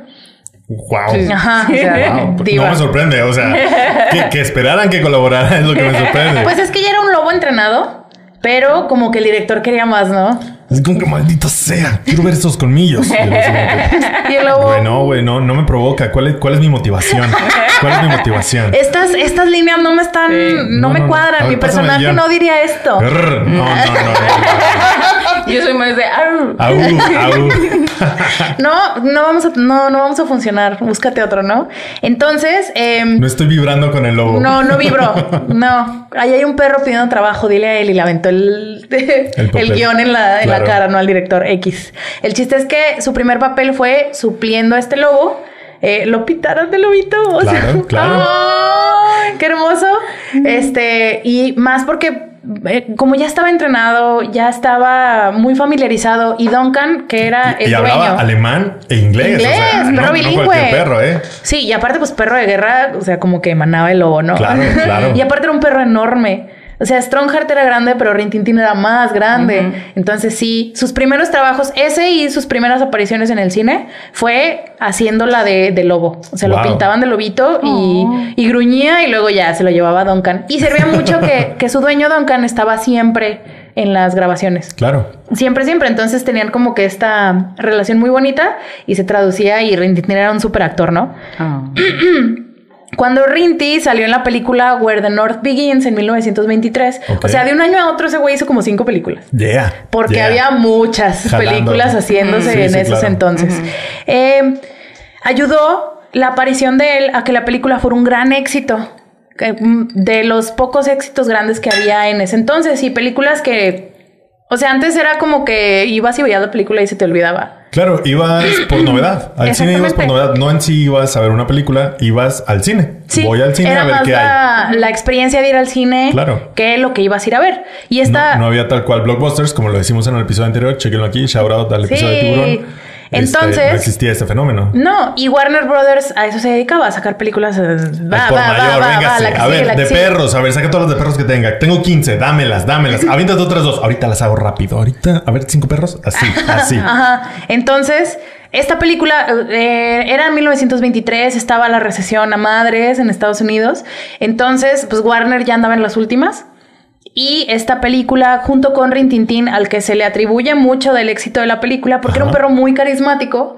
Wow. Ajá, o sea, Wow, diva. no me sorprende, o sea, que, que esperaran que colaborara es lo que me sorprende. Pues es que ya era un lobo entrenado, pero como que el director quería más, ¿no? Es como que maldito sea, quiero ver esos colmillos. Y el otro como que, Y el lobo. Güey, no, güey, no, no me provoca. ¿Cuál es, ¿Cuál es mi motivación? ¿Cuál es mi motivación? Estas, estas líneas no me están, Sí. no, No, me no, no. cuadran. Ver, Mi personaje no diría esto. No, no, no. Yo soy más de. "Arr". Au, au. No, no vamos a, no, no vamos a funcionar. Búscate otro, ¿no? Entonces, em, No estoy vibrando con el lobo. no, no vibro. No. Ahí hay un perro pidiendo trabajo. Dile a él y le aventó el, el, guion en la, en la cara, no al director X. El chiste es que su primer papel fue supliendo a este lobo. Eh, lo pitaron de lobito. O sea, Claro, claro. ¡ay, qué hermoso. Este, y más porque eh, como ya estaba entrenado, ya estaba muy familiarizado. Y Duncan, que era el y dueño. hablaba alemán e inglés. Inglés, o sea, no, bilingüe. perro, ¿eh? Sí, y aparte, pues perro de guerra, o sea, como que emanaba el lobo, ¿no? Claro, claro. y aparte era un perro enorme. O sea, Strongheart era grande, pero Rintintín era más grande. Entonces, sí, sus primeros trabajos, ese y sus primeras apariciones en el cine, fue haciéndola de, de lobo. O sea, lo pintaban de lobito y, y gruñía y luego ya se lo llevaba a Duncan. Y servía mucho que, que su dueño Duncan estaba siempre en las grabaciones. Claro. Siempre, siempre. Entonces tenían como que esta relación muy bonita y se traducía y Rintintín era un super actor, ¿no? Ah. Cuando Rinty salió en la película Where the North Begins en 1923, Ok. o sea, de un año a otro ese güey hizo como cinco películas. Yeah. Porque yeah. había muchas Jalando. películas haciéndose. Sí, en sí, esos claro. entonces. Eh, ayudó la aparición de él a que la película fuera un gran éxito. mm, De los pocos éxitos grandes que había en ese entonces. Y películas que. O sea, antes era como que ibas y veías la película y se te olvidaba. Claro, ibas por novedad. Al cine ibas por novedad. No en sí ibas a ver una película, ibas al cine. Sí, Voy al cine a ver qué hay. la, la experiencia de ir al cine Claro. que lo que ibas a ir a ver. Y esta. No, no había tal cual blockbusters, como lo decimos en el episodio anterior. Chequenlo aquí. Shout out al episodio de Sí. Este, Entonces- no existía este fenómeno. No, y Warner Brothers a eso se dedicaba, a sacar películas. eh, Va, Al por va, va, mayor, va, va, véngase. la que a sigue, ver, la que de sigue. perros. A ver, saca todas las de perros que tenga. Tengo 15, dámelas, dámelas. Aviéntate otras dos. Ahorita las hago rápido. Ahorita, a ver, cinco perros. Así, así. Ajá. Entonces, esta película eh, era en 1923, estaba la recesión a madres en Estados Unidos. Entonces, pues Warner ya andaba en las últimas. Y esta película, junto con Rin Tin Tin, al que se le atribuye mucho del éxito de la película, porque era un perro muy carismático,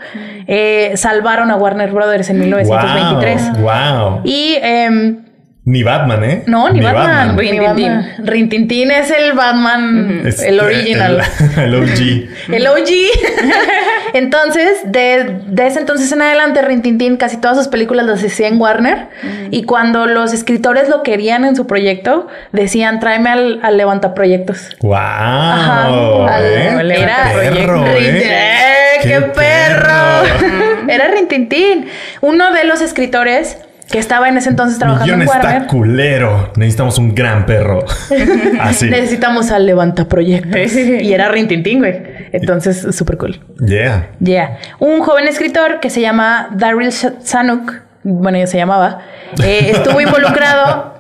eh, salvaron a Warner Brothers en 1923. Wow. wow. Y em, Ni Batman, ¿eh? no, ni, Batman. Ni Batman. Rin Tin Tin es el Batman, Es- el original. El, el OG. El OG. entonces, de, de ese entonces en adelante, Rintintín casi todas sus películas las hacía en Warner. Y cuando los escritores lo querían en su proyecto, decían, tráeme al, al levantaproyectos. Wow. Ajá. Al- ¿eh? Qué era perro, ¿eh? ¡Eh, ¡Qué, perro! era Rintintín. Uno de los escritores que estaba en ese entonces trabajando en está Warner. culero. Necesitamos un gran perro. Así. Necesitamos al levantaproyectos. y era Rintintín, güey. Entonces, súper cool. Yeah. Yeah. Un joven escritor que se llama Daryl Zanuck, bueno, ya se llamaba, eh, estuvo involucrado.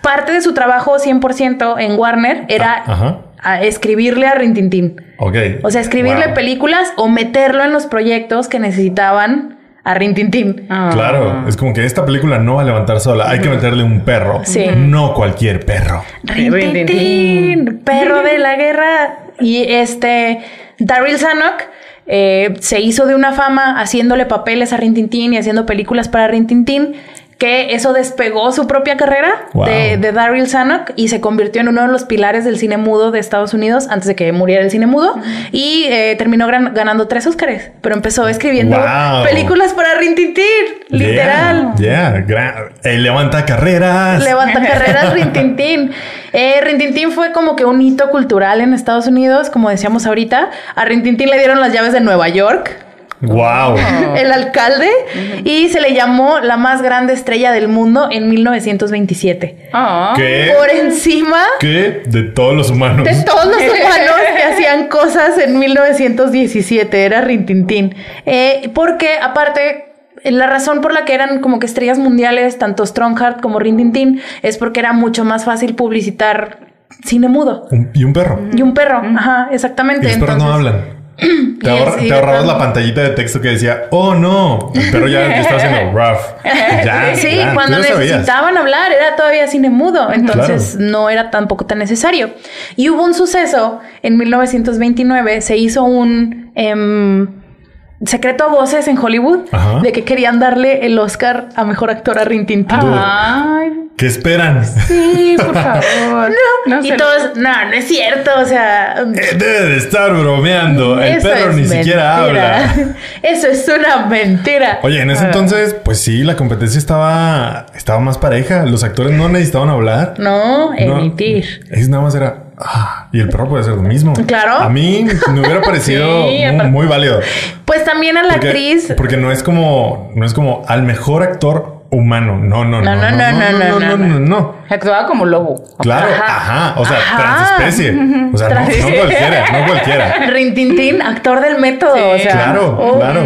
Parte de su trabajo 100% en Warner era Ah, a escribirle a Rintintín. Ok. O sea, escribirle Wow. películas o meterlo en los proyectos que necesitaban a Rintintín. Ah. Claro, es como que esta película no va a levantar sola. Hay que meterle un perro. Sí. No cualquier perro. Rintintín, perro de la guerra. Y este, Daryl Zanuck eh, se hizo de una fama haciéndole papeles a Rintintín y haciendo películas para Rintintín que eso despegó su propia carrera Wow. de, de Daryl Zanuck y se convirtió en uno de los pilares del cine mudo de Estados Unidos antes de que muriera el cine mudo y eh, terminó gran- ganando tres Óscares, pero empezó escribiendo Wow. películas para Rin Tin Tin, literal. Yeah, yeah, eh, levanta carreras. Levanta carreras Rin Tin Tin. Eh, Rin Tin Tin fue como que un hito cultural en Estados Unidos, como decíamos ahorita. A Rin Tin Tin le dieron las llaves de Nueva York, wow. el alcalde, y se le llamó la más grande estrella del mundo en 1927. Ah. ¿Qué? Por encima ¿Qué? De todos los humanos. de todos los humanos que hacían cosas en 1917, era Rin Tin Tin. Eh, porque aparte... La razón por la que eran como que estrellas mundiales, tanto Strongheart como Rin Tin Tin, es porque era mucho más fácil publicitar cine mudo. Un- y un perro. Y un perro, ajá, exactamente. Y los perros no hablan. Te, ahorra- ahorrabas la pantallita de texto que decía, oh no, el perro ya, ya estaba haciendo rough. Ya, Sí, ya, cuando sabías. necesitaban hablar era todavía cine mudo, entonces no era tampoco tan necesario. Y hubo un suceso en 1929, se hizo un em, secreto a voces en Hollywood Ajá. de que querían darle el Oscar a mejor actor a Rin Tin Tin. Ay, ¿Qué esperan? sí, por favor. No y sé. todos, no, no es cierto, o sea, Eh, Debe de estar bromeando. El eso perro ni siquiera habla. Eso es una mentira. Oye, en ese entonces, pues sí, la competencia estaba, estaba más pareja. Los actores no necesitaban hablar. No, No, emitir. Es nada más era. Y el perro puede hacer lo mismo. Claro. A mí me hubiera parecido Sí, muy, aparte- muy válido. Pues también a la Porque, actriz. porque no es como, no es como al mejor actor humano. No, no, no. No, no, no, no, no, no, no, no, no. Actuaba como lobo. Claro, Ajá. ajá. O sea, Ajá. transespecie. O sea, no, Trans- no cualquiera, no cualquiera. Rin Tin Tin, actor del método. Sí. o sea, Claro, oh, claro.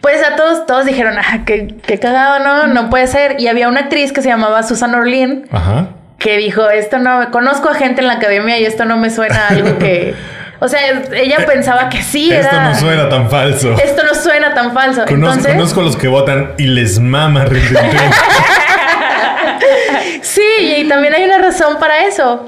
Pues a todos, todos dijeron, ah, qué, qué cagado, ¿no? No puede ser. Y había una actriz que se llamaba Susan Orlean Ajá. Que dijo, esto no, conozco a gente en la academia y esto no me suena a algo que... O sea, ella pensaba que sí Esto era... no suena tan falso. Esto no suena tan falso. Conozco, Entonces, conozco a los que votan y les mama sí, y también hay una razón para eso.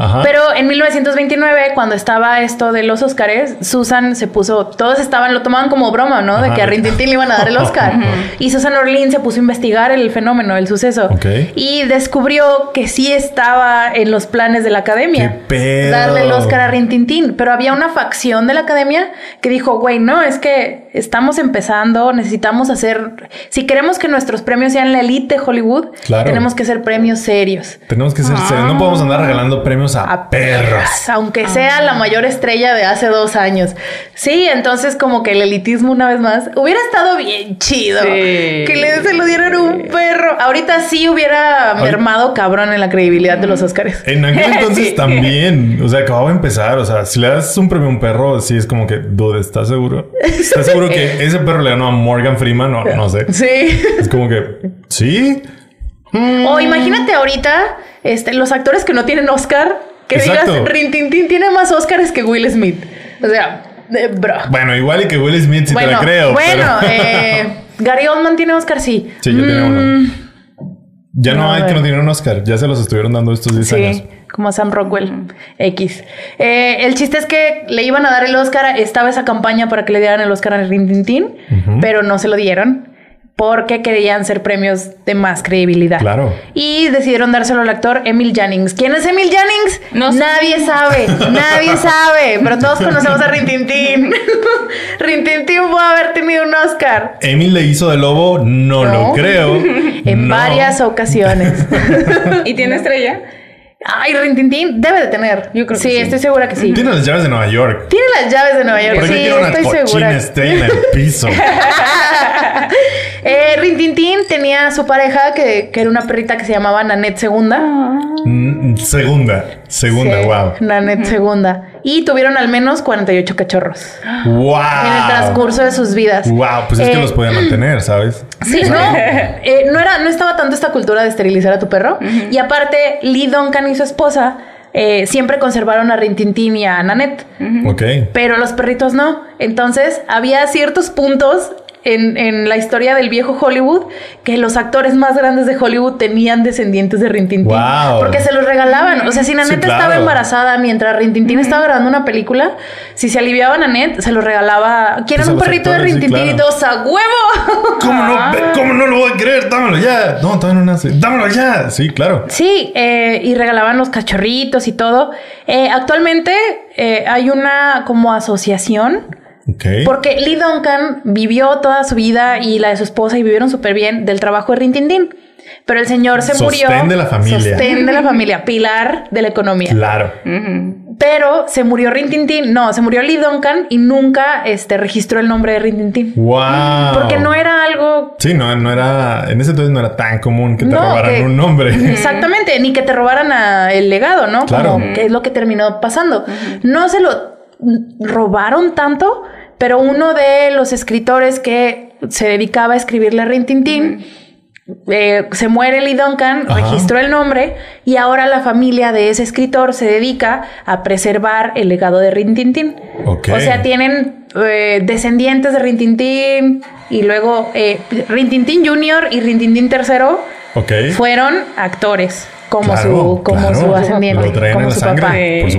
Ajá. Pero en 1929, cuando estaba esto de los Oscars, Susan se puso, todos estaban, lo tomaban como broma, ¿no? De que a Rin Tin Tin le iban a dar el Oscar. Y Susan Orlean se puso a investigar el fenómeno, el suceso. Y descubrió que sí estaba en los planes de la academia. ¿Qué pedo? Darle el Oscar a Rin Tin Tin. Pero había una facción de la academia que dijo, güey, no, es que estamos empezando, necesitamos hacer, si queremos que nuestros premios sean la elite de Hollywood, Claro. tenemos que ser premios serios. Tenemos que ser serios. No podemos andar regalando premios a, perros. Aunque sea la mayor estrella de hace dos años. Sí, entonces como que el elitismo una vez más hubiera estado bien chido. Sí. Que le, se lo dieran a un perro. Ahorita sí hubiera mermado cabrón en la credibilidad de los Oscars. En aquel entonces Sí. también, o sea, acababa de empezar. O sea, si le das un premio a un perro, sí es como que, dude, ¿estás seguro? ¿Estás seguro que ese perro le ganó a Morgan Freeman? No, no sé. Sí. Es como que, sí. O imagínate ahorita este, los actores que no tienen Oscar. Que Exacto. digas, Rin Tin Tin tiene más Oscars que Will Smith. O sea, eh, bro. Bueno, igual y que Will Smith te bueno, la creo. bueno pero- eh, Gary Oldman tiene Oscar, sí. Sí, ya tiene uno. Ya no, No, hay que no ver. tienen un Oscar. Ya se los estuvieron dando estos 10 años. Sí, como a Sam Rockwell X. Eh, el chiste es que le iban a dar el Oscar, estaba esa campaña para que le dieran el Oscar a Rin Tin Tin, pero no se lo dieron porque querían ser premios de más credibilidad. Claro. Y decidieron dárselo al actor Emil Jannings. ¿Quién es Emil Jannings? No sé. nadie sabe, nadie sabe, pero todos conocemos a Rin Tin Tin. Rin Tin Tin pudo haber tenido un Oscar. Emil le hizo de lobo, no, No. lo creo. En No. varias ocasiones. ¿Y tiene estrella? Ay, Rin Tin Tin debe de tener. Yo creo que sí, sí. estoy segura que sí. Tiene las llaves de Nueva York. Tiene las llaves de Nueva York. ¿Por qué Sí, tiene una estoy segura. estrella en el piso? eh, Rin Tin Tin tenía su pareja que, que era una perrita que se llamaba Nanette Segunda. Mm, segunda, segunda, Sí, wow. Nanette Segunda. Y tuvieron al menos 48 cachorros Wow. en el transcurso de sus vidas. Wow, pues es que Eh, los podían mantener, ¿sabes? Sí, no, eh, no era, no estaba tanto esta cultura de esterilizar a tu perro. Y aparte, Lee Duncan y su esposa eh, siempre conservaron a Rin Tin Tin y a Nanette. Ok. pero los perritos no. Entonces había ciertos puntos en, en la historia del viejo Hollywood que los actores más grandes de Hollywood tenían descendientes de Rintintín. Wow. Porque se los regalaban. O sea, si Nanette Sí, claro. estaba embarazada mientras Rintintín estaba grabando una película, si se aliviaba Nanette, se los regalaba. ¿Quieren Pues un perrito de sí, Rintintín? Y todos a huevo. ¿Cómo no, ¿Cómo no lo voy a creer? Dámelo ya. No, todavía no nace. Dámelo ya. Sí, claro. Sí, eh, y regalaban los cachorritos y todo. Eh, actualmente eh, hay una como asociación Porque Lee Duncan vivió toda su vida y la de su esposa y vivieron súper bien del trabajo de Rintintín. Pero el señor se murió. Sostén de la familia. Sostén de la familia, pilar de la economía. Claro. Pero se murió Rintintín, no, se murió Lee Duncan y nunca este, registró el nombre de Rintintín. Wow. Porque no era algo Sí, no, no era. En ese entonces no era tan común que te No, robaran que- un nombre. Exactamente, ni que te robaran a el legado, ¿no? Claro. Como que es lo que terminó pasando. No se lo robaron tanto, pero uno de los escritores que se dedicaba a escribirle a Rintintín eh, se muere Lee Duncan, Ajá. registró el nombre y ahora la familia de ese escritor se dedica a preservar el legado de Rintintín. Ok. O sea, tienen eh, descendientes de Rintintín y luego eh, Rintintín Jr. yRintintín III Ok. fueron actores como Claro, su como claro. su ascendiente, Lo traen como en la su sangre, papá.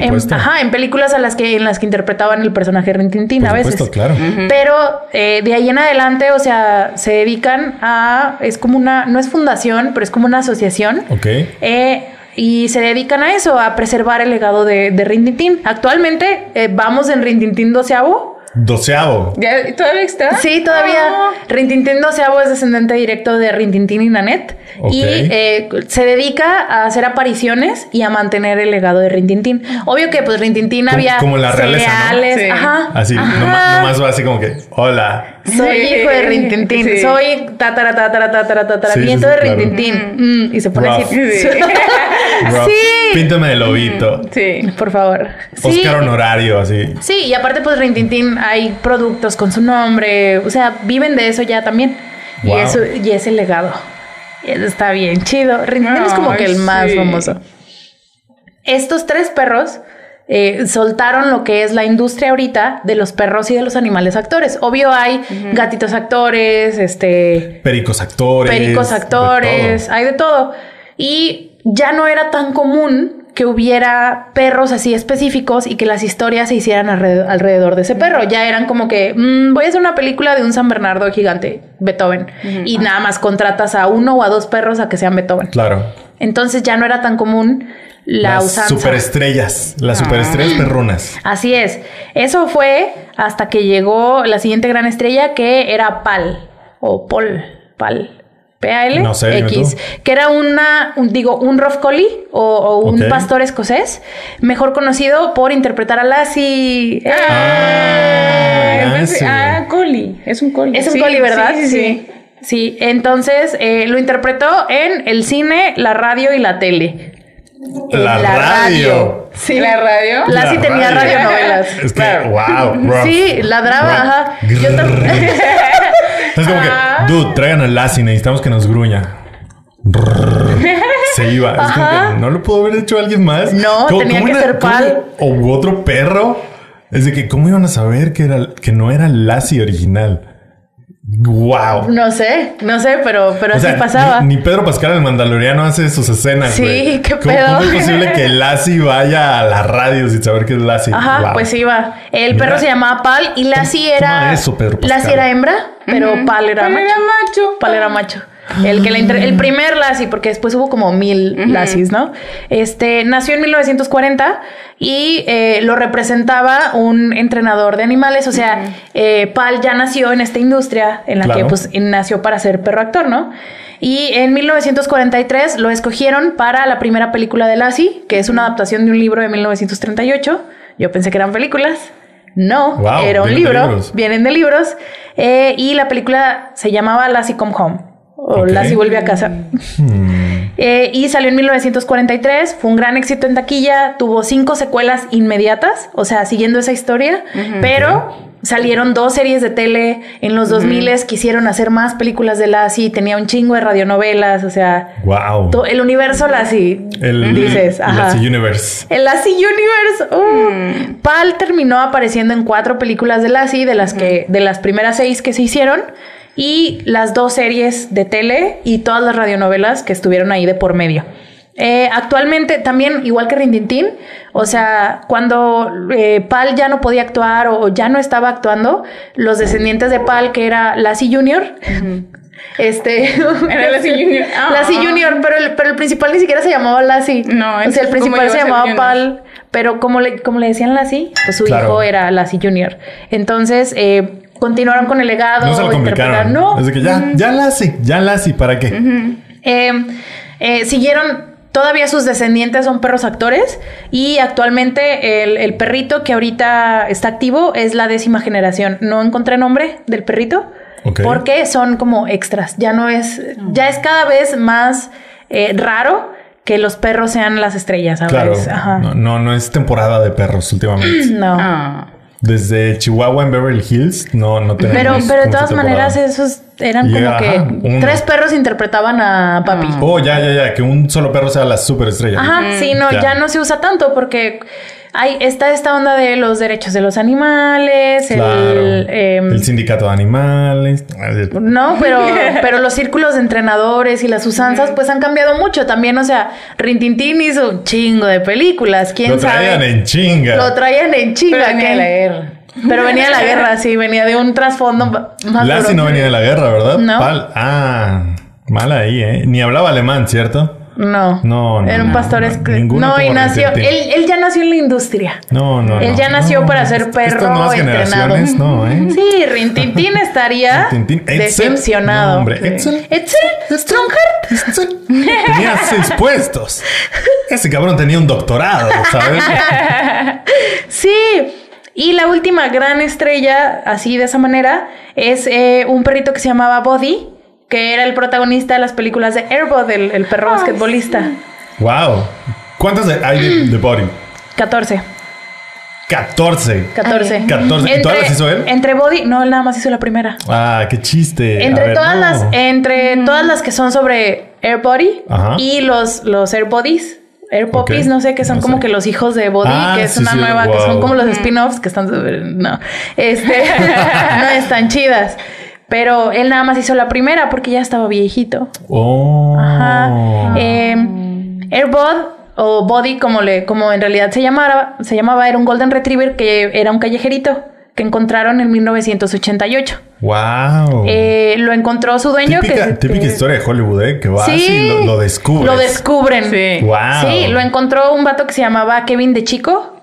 por En- ajá, en películas a las que en las que interpretaban el personaje de Rintintín Por a veces. supuesto, claro. Pero eh, de ahí en adelante, o sea, se dedican a es como una no es fundación, pero es como una asociación. Ok. Eh, y se dedican a eso, a preservar el legado de, de Rintintín. Actualmente eh, vamos en Rintintín doceavo. Doceavo. ¿Ya todavía está? Sí, todavía Ah. Rintintín doceavo es descendente directo de Rintintín y Nanette. Y eh, se dedica a hacer apariciones y a mantener el legado de Rintintín. Obvio que pues Rintintín Como- había como la realeza, ¿no? cereales. Sí. Ajá. Así, ajá. nomás, nomás va así como que, hola. Soy Sí. hijo de Rintintín. Sí. Soy tatara, tatara, tatara, tatara, nieto sí, de claro. Rintintín. Mm, y se pone Rough. así. Sí. Píntame de lobito. Sí. Por favor. Sí. Oscar honorario, así. Sí, y aparte, pues Rintintín hay productos con su nombre. O sea, viven de eso ya también. Y eso, y es el legado. Y eso está bien chido. Rintintín es como que el más sí. famoso. Estos tres perros eh, soltaron lo que es la industria ahorita de los perros y de los animales actores. Obvio hay gatitos actores, este Pericos actores. pericos actores, hay de todo. Y ya no era tan común que hubiera perros así específicos y que las historias se hicieran alrededor, alrededor de ese perro. Ya eran como que "Mm, voy a hacer una película de un San Bernardo gigante, Beethoven, y nada más contratas a uno o a dos perros a que sean Beethoven. Claro. Entonces ya no era tan común la las usanza. superestrellas. Las superestrellas perrunas. Así es. Eso fue hasta que llegó la siguiente gran estrella que era Pal o Pol, Pal. P-A-L No sé, dime X, tú. que era una, un- digo, un rough collie o, o un pastor escocés, mejor conocido por interpretar a Lassie. Ah, Ah, sí. ah, Collie. Es un Collie. Es un Sí, collie, ¿verdad? Sí, sí, sí. Sí, entonces eh, lo interpretó en el cine, la radio y la tele. La radio. Sí. ¿La radio? La- Lassie La tenía radio. radionovelas. Es que, Claro. wow. rough. Sí, ladraba, Rough. ajá. Yo también. Es como que, dude, traigan a Lassie, necesitamos que nos gruña. Se iba. Es como que no lo pudo haber hecho alguien más. No, tenía que ser. O otro perro. Es de que, ¿cómo iban a saber que, era, que no era Lassie original? Wow. No sé, no sé, pero, pero O así sea, pasaba. Ni, ni Pedro Pascal el Mandaloriano hace sus escenas. Sí, güey. qué ¿Cómo, pedo. ¿Cómo es posible que Lassie vaya a la radio sin saber que es Lassie? Ajá, Wow. pues iba. El Mira. perro se llamaba Pal y Lassie era. eso, Pedro Pascal. Lassie era hembra, pero Pal era Pal macho. era macho. Pal era macho. El que la inter- el primer Lassie, porque después hubo como mil Lassies, ¿no? Este nació en 1940 y eh, lo representaba un entrenador de animales. O sea, eh, Pal ya nació en esta industria en la Claro. que pues nació para ser perro actor, ¿no? Y en 1943 lo escogieron para la primera película de Lassie, que es una adaptación de un libro de 1938. Yo pensé que eran películas. No, Wow, era un de libro. Vienen de libros. Eh, y la película se llamaba Lassie Come Home. O Ok. Lassie vuelve a casa. Hmm. Eh, y salió en 1943. Fue un gran éxito en taquilla. Tuvo cinco secuelas inmediatas. O sea, siguiendo esa historia. Pero Salieron dos series de tele. En los 2000 quisieron hacer más películas de Lassie. Tenía un chingo de radionovelas. O sea, Wow. to- el universo Lassie. El, dices, el ajá. Lassie Universe. El Lassie Universe. uh. Pal terminó apareciendo en cuatro películas de Lassie, de las que, de las primeras seis que se hicieron, y las dos series de tele y todas las radionovelas que estuvieron ahí de por medio. Eh, actualmente también, igual que Rintintín, o sea, cuando eh, Pal ya no podía actuar o ya no estaba actuando, los descendientes de Pal, que era Lassie Junior, este... Era Lassie Junior. Ah. Lassie Junior, pero el, pero el principal ni siquiera se llamaba Lassie. No, o sea, el ¿cómo principal se llamaba? Pal, pero como le, como le decían Lassie, pues su Claro. hijo era Lassie Junior. Entonces, eh, continuaron con el legado. No se lo complicaron. No, Es de que ya, ya Lassie, ya Lassie, ¿para qué? eh, eh, siguieron, todavía sus descendientes son perros actores y actualmente el, el perrito que ahorita está activo es la décima generación. No encontré nombre del perrito porque son como extras. Ya no es, ya es cada vez más eh, raro que los perros sean las estrellas. Claro. ¿sabes? Ajá. No, no, no es temporada de perros últimamente. No. Ah. Desde Chihuahua en Beverly Hills, no, no tenemos. Pero, pero de todas maneras, esos eran como ajá, que tres perros interpretaban a papi. Oh, ya, ya, ya, que un solo perro sea la superestrella. Ajá, sí, no, Ya. ya. no se usa tanto porque hay, está esta onda de los derechos de los animales, Claro. el... em, el sindicato de animales. no, pero, pero los círculos de entrenadores y las usanzas pues han cambiado mucho también, o sea, Rintintín hizo un chingo de películas, quién Lo traían sabe. en chinga. Lo traían en chinga. Pero venía la guerra. Pero venía de la guerra, sí, venía de un trasfondo más Lassie duro. no venía de la guerra, ¿verdad? No. Pal- Ah, mal ahí, ¿eh? Ni hablaba alemán, ¿cierto? No, No, no, Era un pastor no, No, y nació. Él, él ya nació en la industria. No, no, Él ya nació para ser perro nuevas entrenado. generaciones, no, ¿eh? Sí, Rintintín estaría Rintintín. Decepcionado. Hombre. Edsel. Edsel Strongheart. Edsel. Tenía seis puestos. Ese cabrón tenía un doctorado, ¿sabes? Sí. Y la última gran estrella, así de esa manera, es eh, un perrito que se llamaba Body, que era el protagonista de las películas de Airbud, el, el perro basquetbolista. wow. ¿Cuántos de- hay de, de Body? 14. 14. 14. 14. ¿Y todas las hizo él? Entre Body, no, él nada más hizo la primera. Ah, qué chiste. Entre ver, todas no. las, entre todas las que son sobre Air Body Ajá. y los, los Air Bodies. Air Puppies, Ok, no sé, que son no como sé. que los hijos de Body, Ah, que es sí, una sí, nueva, que son como los spin-offs que están no, este, no están chidas. Pero él nada más hizo la primera porque ya estaba viejito. Oh. Ajá. Eh, Airbud o Body, como le, como en realidad se llamaba, se llamaba, era un Golden Retriever que era un callejerito que encontraron en 1988. Wow. Eh, lo encontró su dueño típica, que típica que- historia de Hollywood, ¿eh? Que vas Sí, y lo, lo descubres. Lo descubren. Sí. Wow. Sí, lo encontró un vato que se llamaba Kevin de Chico.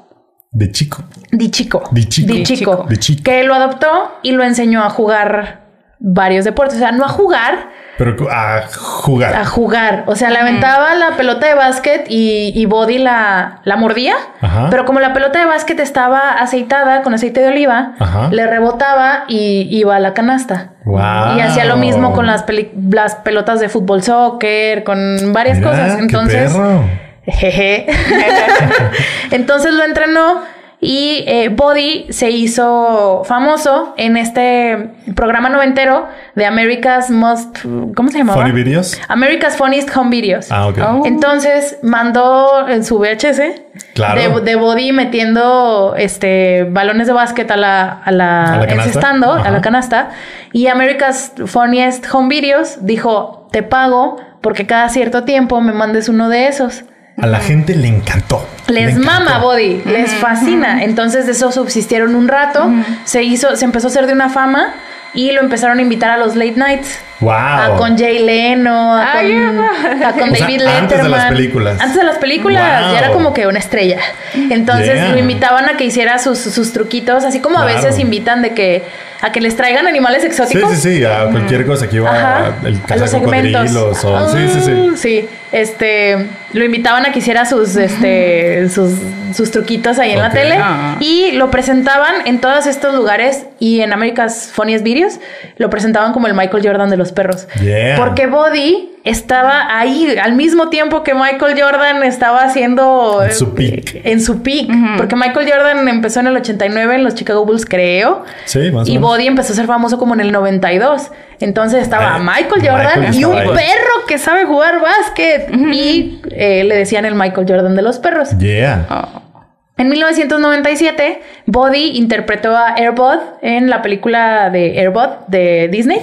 De chico. Di Chico. Di Chico. Di Chico. Que lo adoptó y lo enseñó a jugar varios deportes. O sea, no a jugar, Pero a jugar. a jugar. O sea, le aventaba la pelota de básquet y, y Body la, la mordía. Ajá. Pero como la pelota de básquet estaba aceitada con aceite de oliva, Ajá. le rebotaba y iba a la canasta. Wow. Y hacía lo mismo con las, peli- las pelotas de fútbol soccer, con varias Mira, cosas. qué Entonces, perro. Jeje. Entonces lo entrenó y eh, Body se hizo famoso en este programa noventero de America's Most... ¿Cómo se llamaba? Funny videos. America's Funniest Home Videos. Ah, ok. Oh. Entonces mandó en su VHS Claro. de, de Body metiendo este balones de básquet a la, a la, A la encestando, a la canasta. Y America's Funniest Home Videos dijo, te pago porque cada cierto tiempo me mandes uno de esos. A la gente le encantó. Le Les encantó. mama Body, les fascina. Entonces de eso subsistieron un rato, se hizo, se empezó a hacer de una fama y lo empezaron a invitar a los late nights. Wow. A con Jay Leno, a Ay, con, a con O sea, David antes Letterman. de las películas. Antes de las películas, Wow. ya era como que una estrella. Entonces Yeah. lo invitaban a que hiciera sus, sus truquitos, así como a Claro. veces invitan de que a que les traigan animales Sí, exóticos. sí, sí. A cualquier cosa que iba Ajá, el a los segmentos. o... Sí, sí, sí. Ah, Sí, este, lo invitaban a que hiciera sus, este, sus, sus truquitos ahí en la Ok. tele Ah. y lo presentaban en todos estos lugares y en America's Funniest Videos lo presentaban como el Michael Jordan de los perros. Yeah. Porque Body estaba ahí al mismo tiempo que Michael Jordan estaba haciendo En su eh, peak. En su peak, porque Michael Jordan empezó en el 89 en los Chicago Bulls, creo. Sí, más Y. Body empezó a ser famoso como en el 92. Entonces estaba Eh, Michael Jordan Michael y un ahí. perro que sabe jugar básquet. Y eh, le decían el Michael Jordan de los perros. Yeah. En 1997, Body interpretó a Airbud en la película de Airbud de Disney,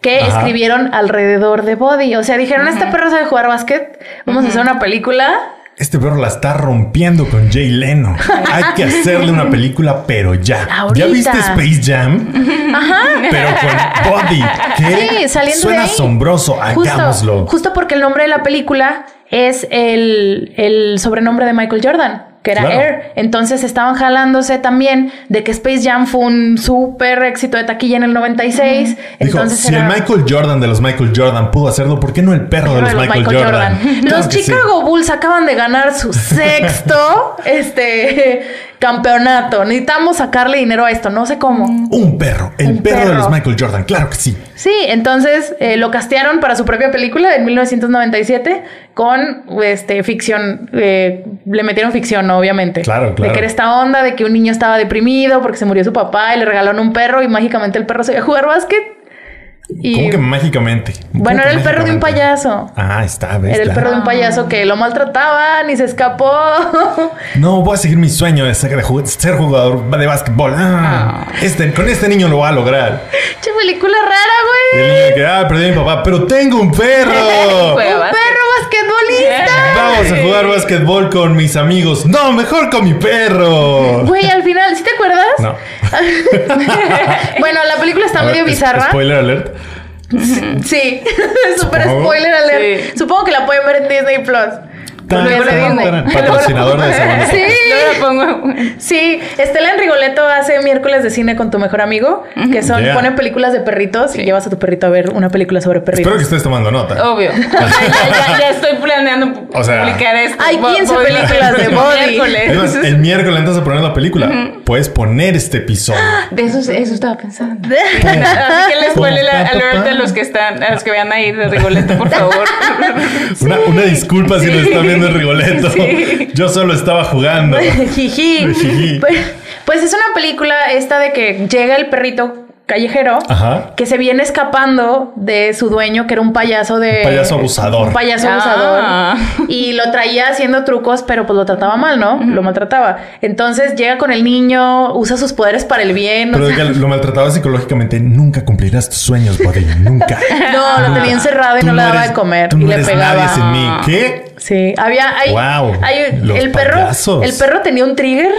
que Ajá. escribieron alrededor de Body. O sea, dijeron, este perro sabe jugar básquet, vamos a hacer una película. Este perro la está rompiendo con Jay Leno. Hay que hacerle una película, pero ya. Ahorita. ¿Ya viste Space Jam? Ajá. Pero con Body. ¿Qué? Sí, saliendo Suena de ahí. asombroso. Hagámoslo. Justo, justo porque el nombre de la película es el, el sobrenombre de Michael Jordan, que era Claro. Air. Entonces estaban jalándose también de que Space Jam fue un súper éxito de taquilla en el 96. Dijo, Entonces si era- el Michael Jordan de los Michael Jordan pudo hacerlo, ¿por qué no el perro de los, Pero Michael, Jordan? Claro Los sí. Chicago Bulls acaban de ganar su sexto este campeonato. Necesitamos sacarle dinero a esto, no sé cómo. Un perro, el Un perro, de los Michael Jordan, claro que sí. Sí, entonces eh, lo castearon para su propia película en 1997 con este ficción. eh, le metieron ficción, obviamente. Claro, claro. De que era esta onda de que un niño estaba deprimido porque se murió su papá y le regalaron un perro y mágicamente el perro sabía jugar básquet. Y ¿Cómo que mágicamente? ¿Cómo bueno, que era el perro de un payaso. Ah, está, ves. Era el perro de un payaso que lo maltrataban y se escapó. No, voy a seguir mi sueño de ser, de ju- ser jugador de básquetbol. Ah, este, con este niño lo voy a lograr. che película Y rara, el güey. niño que, ah, perdí a mi papá, pero tengo un perro. Un perro basquetbolista. Vamos a jugar básquetbol con mis amigos. No, mejor con mi perro. Güey, al final, ¿sí te acuerdas? No. bueno, la película está A medio bizarra. Spoiler alert. Sí, super Supongo. spoiler alert. Sí. Supongo que la pueden ver en Disney Plus. Tan, tan, tan, Patrocinador de esa Sí, Luego la pongo. sí. Estela en Rigoletto hace miércoles de cine con tu mejor amigo, que son, Yeah. pone películas de perritos y llevas a tu perrito a ver una película sobre perritos. Espero que estés tomando nota. Obvio. O sea, ya, ya- ya estoy planeando O sea, publicar esto. hay Vo- 15 voy- películas de Body. el miércoles antes de poner la película, puedes poner este episodio. De eso, eso estaba pensando. Así que les spoiler alert a los que están, a los que vayan a ir de Rigoletto, por favor. Una, una disculpa si nos están viendo en Rigoletto. Sí. Yo solo estaba jugando. Jiji. Pues, pues es una película esta de que llega el perrito callejero Ajá. que se viene escapando de su dueño, que era un payaso de... Un payaso abusador. Un payaso Ah. abusador. Y lo traía haciendo trucos, pero pues lo trataba mal, ¿no? Lo maltrataba. Entonces llega con el niño, usa sus poderes para el bien. Pero de sea, que lo maltrataba psicológicamente. Nunca cumplirás tus sueños, Buddy. Nunca. no, lo tenía encerrado y Tú no le daba eres- de comer. tú y no le eres pegaba. nadie sin mí. ¿Qué? Sí, había... Hay, los el perro... payasos. El perro tenía un trigger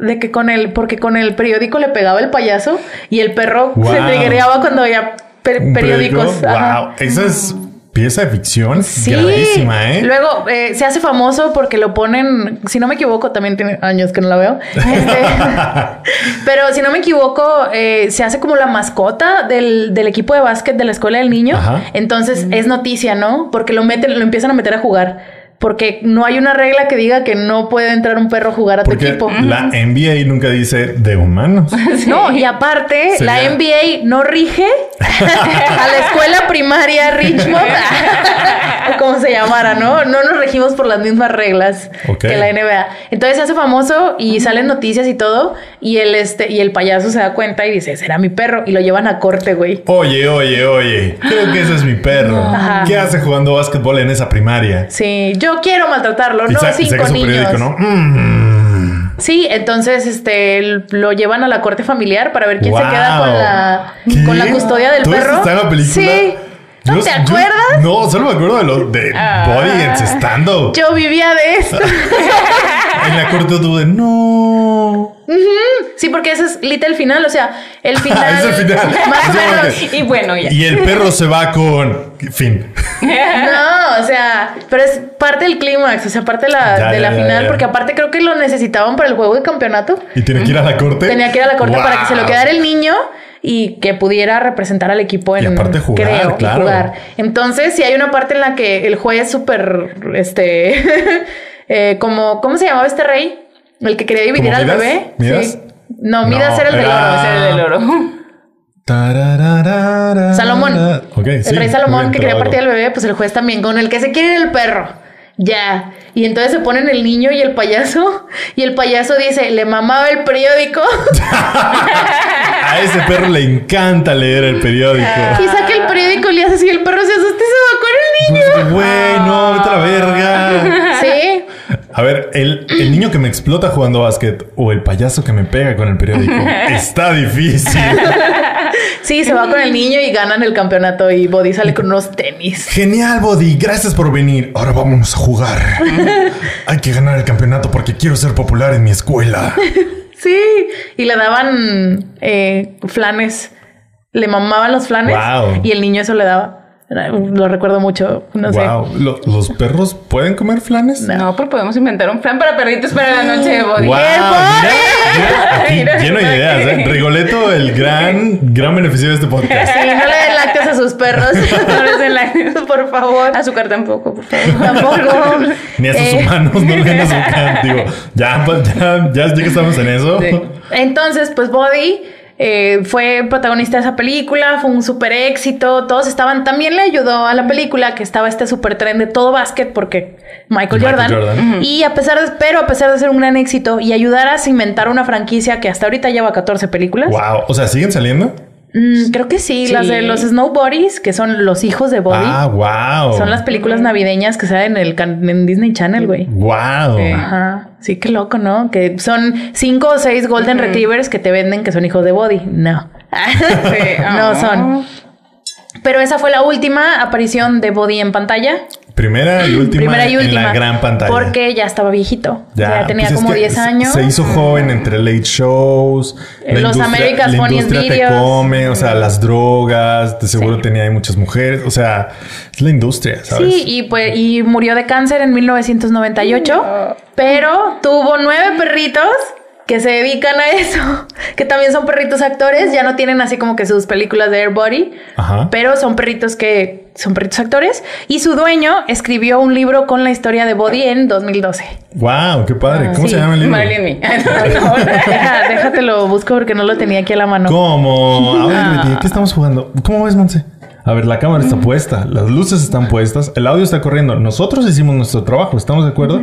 de que con el... Porque con el periódico le pegaba el payaso y el perro se triggereaba cuando veía per- ¿Un periódicos. periódico? Ajá. Wow. Esa es pieza de ficción Sí, gravísima, ¿eh? Luego eh, se hace famoso porque lo ponen, si no me equivoco, también tiene años que no la veo. Este, pero si no me equivoco, eh, se hace como la mascota del, del equipo de básquet de la escuela del niño. Ajá. Entonces es noticia, ¿no? Porque lo meten, lo empiezan a meter a jugar. Porque no hay una regla que diga que no puede entrar un perro a jugar a tu equipo. la NBA nunca dice de humanos. No, y aparte, Sería- la NBA no rige a la escuela primaria Richmond, como se llamara, ¿no? No nos regimos por las mismas reglas que la NBA. Entonces se hace famoso y salen noticias y todo, y el este, y el payaso se da cuenta y dice, será mi perro, y lo llevan a corte, güey. Oye, oye, oye. Creo que ese es mi perro. Ajá. ¿Qué hace jugando básquetbol en esa primaria? Sí, yo quiero maltratarlo, Y no cinco saca su niños. ¿no? Mm. Sí, entonces este lo llevan a la corte familiar para ver quién se queda con la ¿Qué? con la custodia del ¿Todo esto perro. está en la película? Sí. ¿No te acuerdas? no, solo me acuerdo de lo de Ah. Body. Yo vivía de esto. En la corte tú de no. Sí, porque ese es literal el final, o sea, el final. Es el final. Más o menos. Y bueno, ya. Y el perro se va con fin. No, o sea, pero es parte del clímax, o sea, parte de la, Ya, de ya, la ya, final, porque aparte creo que lo necesitaban para el juego de campeonato. Y tiene que ir a la corte. Tenía que ir a la corte para que se lo quedara el niño y que pudiera representar al equipo en Y aparte jugar, creo, y jugar. Entonces, si hay una parte en la que el juez súper este eh, como ¿cómo se llamaba este rey? El que quería dividir ¿Como al bebé. Sí. No, Midas No, era el del oro. Ese era del oro. Tarararara. Salomón. Sí, el rey Salomón bien, que quería partir al bebé, pues el juez también, con el que se quiere ir el perro. Ya. Y entonces se ponen el niño y el payaso. Y el payaso dice, le mamaba el periódico. A ese perro le encanta leer el periódico. y saca el periódico y le hace así. El perro se asusta y se va con el niño. Güey, no, vete a la verga. Sí. A ver, el, el niño que me explota jugando básquet o el payaso que me pega con el periódico. Está difícil. Sí, se va con el niño y ganan el campeonato. Y Body sale con unos tenis. Genial, Body. Gracias por venir. Ahora vámonos a jugar. Hay que ganar el campeonato porque quiero ser popular en mi escuela. Sí. Y le daban eh, flanes. Le mamaban los flanes. Wow. Y el niño eso le daba. Lo recuerdo mucho. No sé. wow. ¿Lo- ¿Los perros pueden comer flanes? No, pero podemos inventar un plan para perritos para la noche de body. Wow, mira, mira, aquí Mira, lleno de ideas. ¿eh? Rigoleto, el gran, gran beneficio de este podcast. Sí, no le den lácteos a sus perros. No les den lácteos. por favor. Azúcar tampoco, por favor. Tampoco. Ni a sus Eh, humanos no le den azúcar. Digo, ya, pues, ya, ya, ya que estamos en eso. Sí. Entonces, pues Body eh, fue protagonista de esa película, fue un súper éxito. Todos estaban, también le ayudó a la película que estaba este súper tren de todo básquet porque Michael, Michael Jordan. Jordan. Y a pesar de, pero a pesar de ser un gran éxito y ayudar a cimentar una franquicia que hasta ahorita lleva 14 películas. Wow. O sea, ¿siguen saliendo? Mm, creo que sí, Sí. las de los Snow Buddies, que son los hijos de Body. Ah, wow. Son las películas navideñas que salen en el can- en Disney Channel, güey. Wow. Sí. Ajá. Sí, qué loco, ¿no? Que son cinco o seis Golden Retrievers que te venden que son hijos de Body. No. Sí. no Oh. son. Pero esa fue la última aparición de Body en pantalla. Primera y última Primera y última. en la gran pantalla. Porque ya estaba viejito. Ya, tenía pues es como que 10 se- años. Se hizo joven entre late shows. Los America's la industria te Videos. come, o sea, las drogas, de seguro Sí. tenía ahí muchas mujeres. O sea, es la industria, ¿sabes? Sí, y pues y murió de cáncer en 1998, pero tuvo nueve perritos que se dedican a eso, que también son perritos actores, ya no tienen así como que sus películas de Air Body, Ajá. pero son perritos que son perritos actores y su dueño escribió un libro con la historia de Body en 2012. Wow, qué padre. ¿Cómo Ah, sí. se llama el libro? Marilyn. No, Deja- déjate lo busco porque no lo tenía aquí a la mano. ¿Cómo? A ver, Ah. Betty, ¿qué estamos jugando? ¿Cómo ves, Monse? A ver, la cámara está puesta, las luces están puestas, el audio está corriendo. Nosotros hicimos nuestro trabajo, ¿estamos de acuerdo?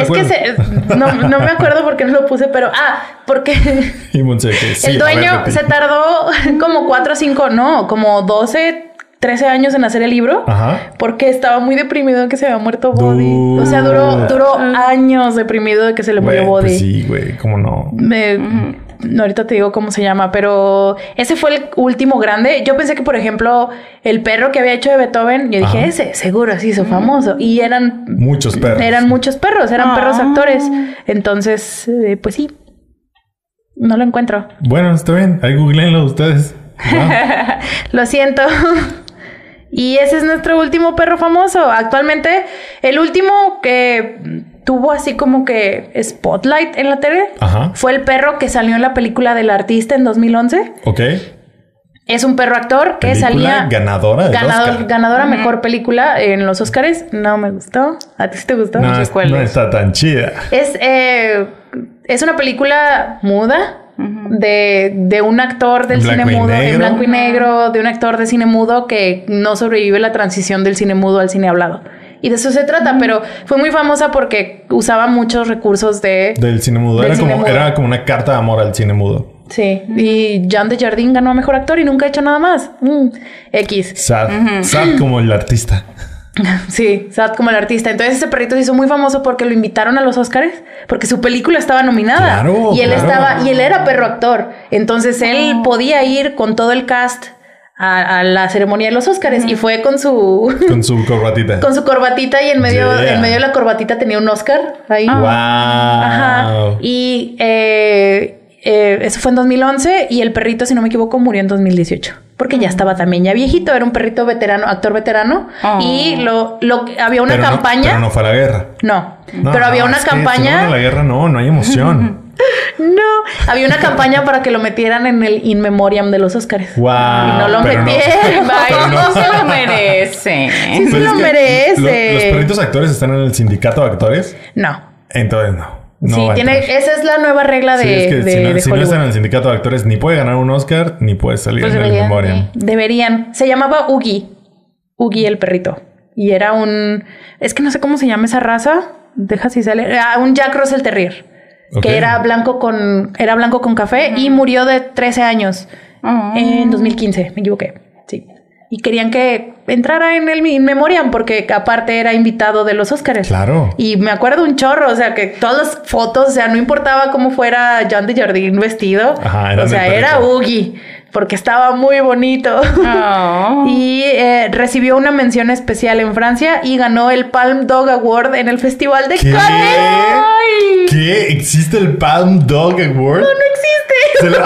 Es que se- no, no me acuerdo por qué no lo puse, pero ah, porque Y Monse, que sí, el ver, dueño se tardó como cuatro o cinco, no, como 12, 13 años en hacer el libro. Ajá. Porque estaba muy deprimido de que se había muerto Body. O sea, duró, duró años deprimido de que se le murió Güey, Body. pues sí, güey, cómo no. Me- ahorita te digo cómo se llama, pero ese fue el último grande. Yo pensé que, por ejemplo, el perro que había hecho de Beethoven, yo dije, Ajá. ese, seguro, se hizo famoso. Y eran Muchos perros. eran muchos perros, eran Ah. perros actores. Entonces, eh, pues sí, no lo encuentro. Bueno, está bien. Ahí googleenlo ustedes. Wow. Lo siento. Y ese es nuestro último perro famoso. Actualmente, el último que tuvo así como que spotlight en la tele Ajá. fue el perro que salió en la película del artista en 2011. Ok. Es un perro actor que Película salía ganadora del ganador, Oscar. ganadora mejor película en los Oscars. No me gustó. ¿A ti sí te gustó? No, sé cuál no es. está tan chida. Es, eh, es una película muda de, de un actor del cine mudo, en blanco y negro, de un actor de cine mudo que no sobrevive la transición del cine mudo al cine hablado. Y de eso se trata, pero fue muy famosa porque usaba muchos recursos de... Del cine mudo. Del Era, cine como, mudo. era como una carta de amor al cine mudo. Sí, y Jean Jardín ganó a Mejor Actor y nunca ha hecho nada más. Mm, X. Sad. Sad como el artista. Sí, sad como el artista. Entonces ese perrito se hizo muy famoso porque lo invitaron a los Oscars porque su película estaba nominada. Claro, y él claro. estaba, y él era perro actor. Entonces él podía ir con todo el cast a, a la ceremonia de los Oscars y fue con su Con su corbatita. con su corbatita y en medio, Yeah. en medio de la corbatita tenía un Oscar ahí. Wow. Ajá. Y eh, eh, eso fue en 2011 y el perrito, si no me equivoco, murió en 2018. Porque ya estaba también ya viejito, era un perrito veterano, actor veterano. Oh. Y lo, lo había una Pero no- campaña. pero no fue a la guerra. no, No, pero había una es que si no campaña. a la guerra no, no hay emoción. No, había una campaña para que lo metieran en el In Memoriam de los Oscars. Wow. Y no lo metieron. Ay, no se lo merece. Sí, se lo merece. lo- los perritos actores están en el sindicato de actores. No. Entonces no. no sí, tiene, esa es la nueva regla de, Sí, es que de- si, no, de si no Hollywood. está en el sindicato de actores, ni puede ganar un Oscar, ni puede salir Pues en el Memoriam. Deberían. Se llamaba Ugi. Ugi el perrito. Y era un... Es que no sé cómo se llama esa raza. Deja si sale. Ah, un Jack Russell Terrier. Ok. Que era blanco con... Era blanco con café y murió de 13 años. Ah. En 2015. Me equivoqué. Sí. Y querían que entrara en el in memoriam porque aparte era invitado de los Oscars. Claro. Y me acuerdo un chorro, o sea, que todas las fotos, o sea, no importaba cómo fuera John de Jardín vestido. Ajá, o sea, era perrito. Porque estaba muy bonito. Oh. y eh, recibió una mención especial en Francia y ganó el Palm Dog Award en el Festival de ¿Qué? Cannes. ¿Qué? ¿Existe el Palm Dog Award? No existe. ¿Se lo,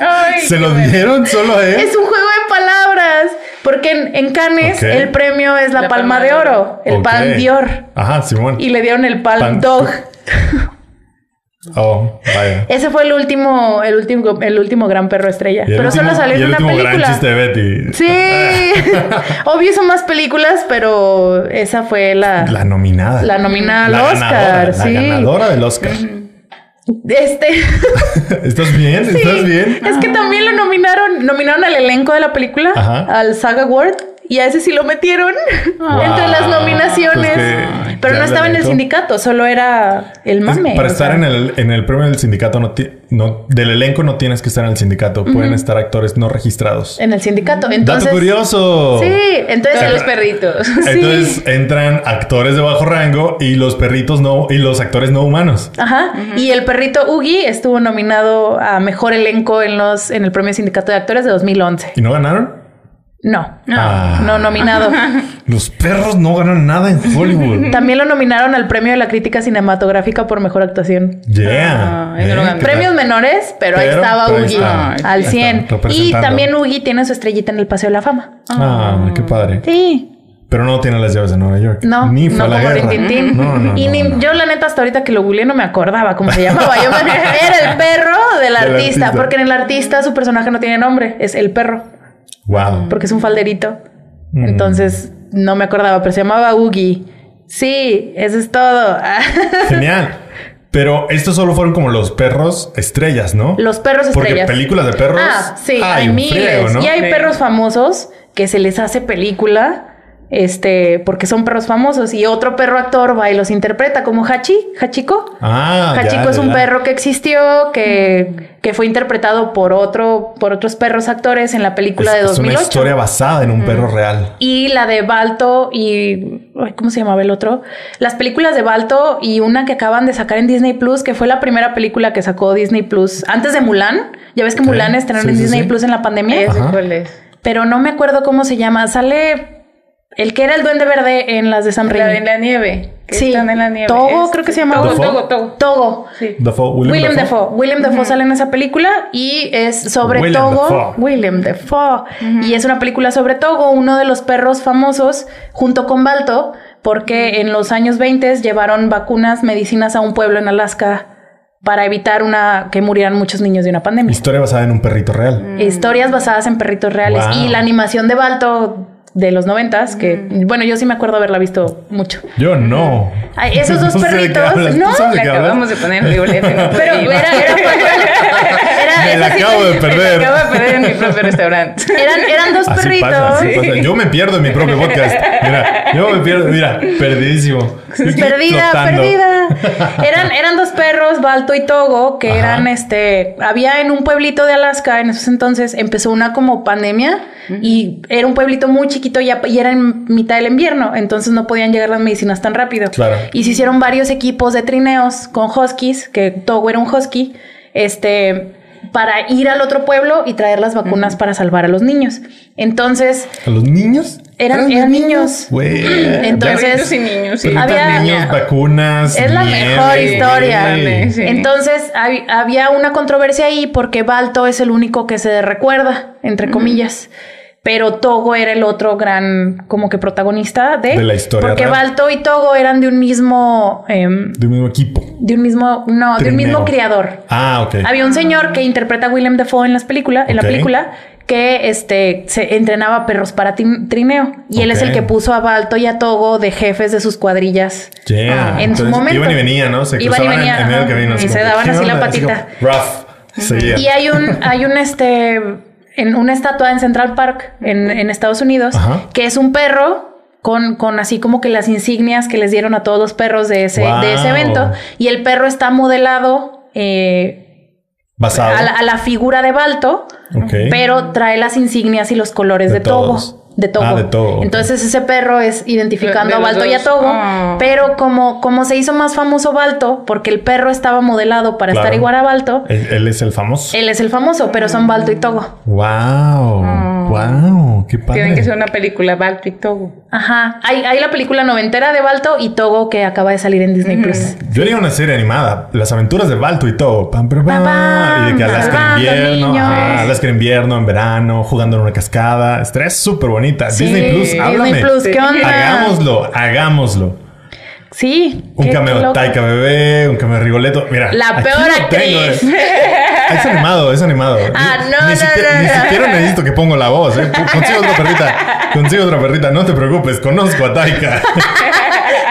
Ay, ¿se qué lo bueno. dieron solo a él? Es un juego de palabras. Porque en, en Cannes el premio es la, La palma, palma de oro, el. Palm Dior. Ajá, Simón. Y le dieron el Palm Palm- Dog. Oh, vaya. Ese fue el último, el último, el último gran perro estrella. Pero último- solo salió en el una último gran película. chiste de Betty. Sí. Obvio son más películas, pero esa fue la, La nominada. la nominada al La Oscar. ganadora, sí. La ganadora del Oscar. Este. ¿Estás bien? sí. ¿Estás bien? Es que también lo nominaron, nominaron al elenco de la película, Ajá. al Saga Award. Y a ese sí lo metieron entre las nominaciones. Pues que pero ya no estaba en el sindicato, solo era el Es- mame. para estar sea. en el, en el premio del sindicato, no, ti- no- del elenco no tienes que estar en el sindicato. Pueden estar actores no registrados. En el sindicato. Entonces, Dato curioso. Sí, entonces los perritos. Entonces entran actores de bajo rango y los perritos no y los actores no humanos. Ajá. Y el perrito Ugi estuvo nominado a mejor elenco en los en el premio Sindicato de Actores de 2011. ¿Y no ganaron? No. Ah. No nominado. Los perros no ganan nada en Hollywood. También lo nominaron al premio de la crítica cinematográfica por mejor actuación. Yeah. Ah, y no lo ganó. ¿qué tal? Premios menores, pero, ahí estaba pero Ugi está. al Ahí está, 100. Y también Ugi tiene su estrellita en el Paseo de la Fama. Ah, qué padre. Sí. Pero no tiene las llaves de Nueva York. No, Ni fue no a la como guerra. Rintintín. No, no, y no, ni, no. yo la neta hasta ahorita que lo googleé no me acordaba cómo se llamaba. Yo me- era el perro del Del artista, artista. porque en el artista su personaje no tiene nombre, es el perro. Wow. porque es un falderito. Mm. Entonces no me acordaba, pero se llamaba Ugi. Sí, eso es todo. Genial. Pero estos solo fueron como los perros estrellas, ¿no? Los perros Porque estrellas. películas de perros. Ah, sí, hay miles. Y hay Sí. perros famosos que se les hace película. Este, porque son perros famosos y otro perro actor va y los interpreta como Hachi, Hachiko. Ah, ya, Hachiko es ya, un ya. perro que existió, que, que fue interpretado por otro, por otros perros actores en la película Es, de es 2008. una historia basada en un perro real. Y la de Balto y... ay, ¿Cómo se llamaba el otro? Las películas de Balto y una que acaban de sacar en Disney Plus, que fue la primera película que sacó Disney Plus antes de Mulan. Ya ves que. Mulan estrenó Sí, en sí, Disney sí. Plus en la pandemia. Es. Pero no me acuerdo cómo se llama. Sale el que era el duende verde en las de Sam La Raimi. de la nieve. que Sí. están en la nieve. Togo, Es- creo que se llama. Togo. Togo, Togo. Togo. Sí. William, William. Dafoe. William Dafoe sale en esa película y es sobre William Togo. Dafoe. William Dafoe. Y es una película sobre Togo, uno de los perros famosos, junto con Balto, porque en los años 20 llevaron vacunas, medicinas a un pueblo en Alaska para evitar una que murieran muchos niños de una pandemia. Historia basada en un perrito real. Historias basadas en perritos reales. Wow. Y la animación de Balto de los noventas, que bueno, yo sí me acuerdo haberla visto mucho. Yo no. Ay, esos dos No sé de qué perritos, hablas. ¿Tú no, sabes de La acabamos de poner en. Pero era, era, era- Me la acabo me- de perder. Acabo de perder en mi propio restaurante. Eran, eran dos Así perritos. pasa, así pasa. Yo me pierdo en mi propio podcast. Mira, yo me pierdo, mira, perdidísimo. Perdida, Flotando. perdida. Eran, eran dos perros, Balto y Togo, que Ajá. eran este. Había en un pueblito de Alaska, en esos entonces empezó una como pandemia y era un pueblito muy chiquito y, y era en mitad del invierno, entonces no podían llegar las medicinas tan rápido. Claro. Y se hicieron varios equipos de trineos con huskies, que Togo era un husky, este. Para ir al otro pueblo y traer las vacunas para salvar a los niños. Entonces, ¿A los niños? Eran- eran niños. Entonces- y niños, sí. Había- niños, vacunas. Es la nieve, mejor historia. Sí. Entonces hab- había una controversia ahí porque Balto es el único que se recuerda, entre comillas. Pero Togo era el otro gran como que protagonista de, De la historia Porque real. Balto y Togo eran de un mismo em, De un mismo equipo. de un mismo no, de un mismo criador. Ah, ok. Había un señor que interpreta a William Dafoe en las películas, en la película, que este se entrenaba perros para trineo y él es el que puso a Balto y a Togo de jefes de sus cuadrillas. Yeah. En su Entonces, momento. Iban y venían, ¿no? Se Iban y en- venían, en, medio del ajá. camino. Y así se como daban ¿qué así la onda? como, patita. Rough. Y hay un, hay un este, en una estatua en Central Park, en, en Estados Unidos, Ajá. que es un perro con, con así como que las insignias que les dieron a todos los perros de ese, Wow. de ese evento. Y el perro está modelado eh, Basado. a, la, a la figura de Balto, pero trae las insignias y los colores De de, Togo. De Togo. Ah, de Togo. Entonces ese perro es identificando De- de a Balto y a. Togo, Ah. pero como, como se hizo más famoso Balto, porque el perro estaba modelado para Claro. estar igual a Balto, Él, él es el famoso. él es el famoso, pero son Balto y Togo. Wow. Wow. Qué padre. Tienen que ser una película Balto y Togo. Ajá. Hay, hay la película noventera de Balto y Togo que acaba de salir en Disney Plus. Yo haría una serie animada, Las aventuras de Balto y todo. Pam, pam, pam. Y de que Alaska en invierno, ajá, Alaska en invierno, en verano, jugando en una cascada. Estaría súper bonita. Disney Plus, Disney háblame. Plus, ¿qué onda? Hagámoslo, hagámoslo. Sí. Un cameo. Taika Bebé, un cameo Rigoletto. Mira, La peor actriz. tengo, eh. Es animado, es animado. Ah, Ni- no, ni no, siquiera, no, Ni no. siquiera necesito que pongo la voz, ¿eh? Consigo otra perrita. Consigo otra perrita. No te preocupes, conozco a Taika.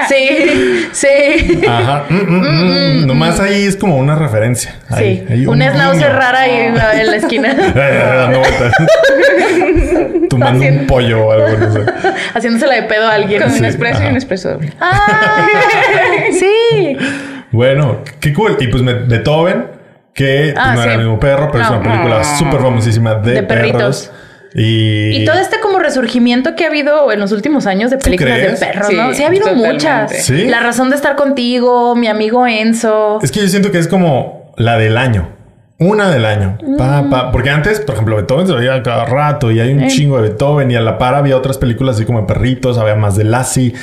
Sí, sí. Ajá. Mm, mm, mm. Nomás ahí es como una referencia. Ahí, Sí. ahí un schnauzer rara ahí en la, esquina. Dando vueltas. Tumbando un pollo o algo, no sé. Haciéndosela de pedo a alguien. Con Sí, un expreso y un expreso doble. Ah, sí. Bueno, qué cool. Y pues Beethoven, que pues, Ah, no era sí. el mismo perro, pero es una película súper famosísima de, De perritos. perros. Y, Y todo este como resurgimiento que ha habido en los últimos años de películas de perros, Sí, ¿no? Sí, ha habido totalmente. muchas. ¿Sí? La razón de estar contigo, mi amigo Enzo. Es que yo siento que es como la del año. Una del año. Pa, Mm. pa. Porque antes, por ejemplo, Beethoven se veía cada rato y hay un Eh. chingo de Beethoven y a la par había otras películas así como de perritos, había más de Lassie.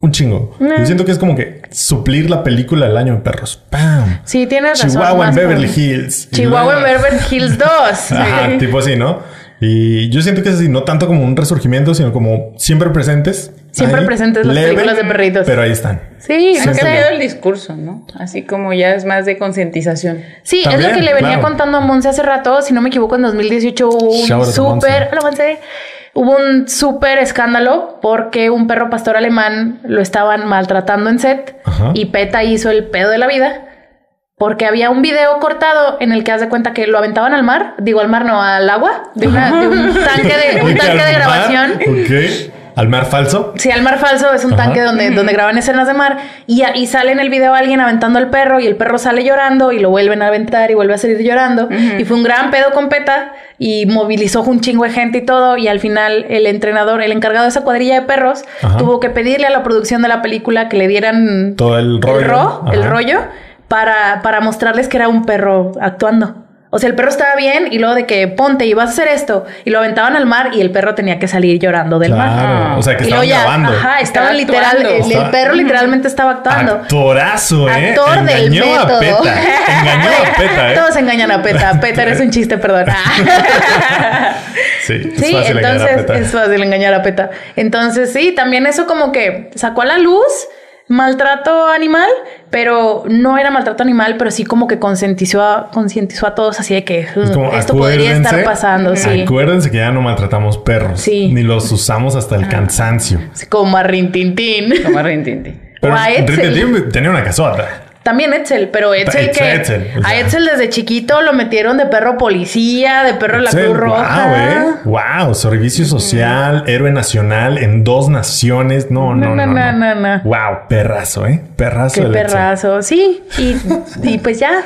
Un chingo. Eh. Yo siento que es como que suplir la película del año de perros. ¡Pam! Sí, tienes razón. Chihuahua en Beverly Hills. Chihuahua en Beverly Hills 2. Ajá, Sí. tipo así, ¿no? Y yo siento que es así, no tanto como un resurgimiento, sino como siempre presentes. Siempre presentes las películas de perritos. Pero ahí están. Sí, Ha no cambiado el discurso, ¿no? Así como ya es más de concientización. Sí, es lo que le venía claro. contando a Monse hace rato. Si no me equivoco, en 2018 hubo un súper... Hola, Monse. Hubo un súper escándalo porque un perro pastor alemán lo estaban maltratando en set Ajá. y PETA hizo el pedo de la vida porque había un video cortado en el que haz de cuenta que lo aventaban al mar, digo al mar no, al agua, de, una- de un tanque de, un ¿De qué, tanque de grabación. ¿Al mar falso? Sí, al mar falso es un Ajá. tanque donde, donde graban escenas de mar y, y sale en el video alguien aventando al perro y el perro sale llorando y lo vuelven a aventar y vuelve a salir llorando. Y fue un gran pedo con PETA y movilizó un chingo de gente y todo y al final el entrenador, el encargado de esa cuadrilla de perros, Ajá. tuvo que pedirle a la producción de la película que le dieran Todo el rollo. el, ro- el rollo para, para mostrarles que era un perro actuando. O sea, el perro estaba bien y luego de que ponte y vas a hacer esto y lo aventaban al mar y el perro tenía que salir llorando del mar. Claro. O sea, que estaban ya, grabando. ajá, estaban Estaba literal, el, perro literalmente estaba actuando. Actorazo, ¿eh? Actor del Engañó a método. Peta. Engañó a Peta, ¿eh? Todos engañan a Peta. Peta eres un chiste, perdón. Ah. Sí, es Sí, fácil engañar a entonces Peta. es fácil engañar a Peta. Entonces, sí, también eso como que sacó a la luz maltrato animal, pero no era maltrato animal, pero sí como que concientizó a, concientizó a todos así de que Es "Uh, como, esto podría estar pasando, sí. Acuérdense que ya no maltratamos perros. Sí. Ni los usamos hasta el cansancio. Así como a Rintintín. Como. Pero a. Rintintín tenía una casota. También Etzel, pero Etzel Etzel, que Etzel, o a. Etzel desde chiquito lo metieron de perro policía, de perro de la Cruz Roja. Wow, eh. Wow, servicio social, héroe nacional en dos naciones. No, no, no. No, no, no, no. Wow, perrazo, eh. Perrazo. Qué perrazo. Sí, y, y pues ya.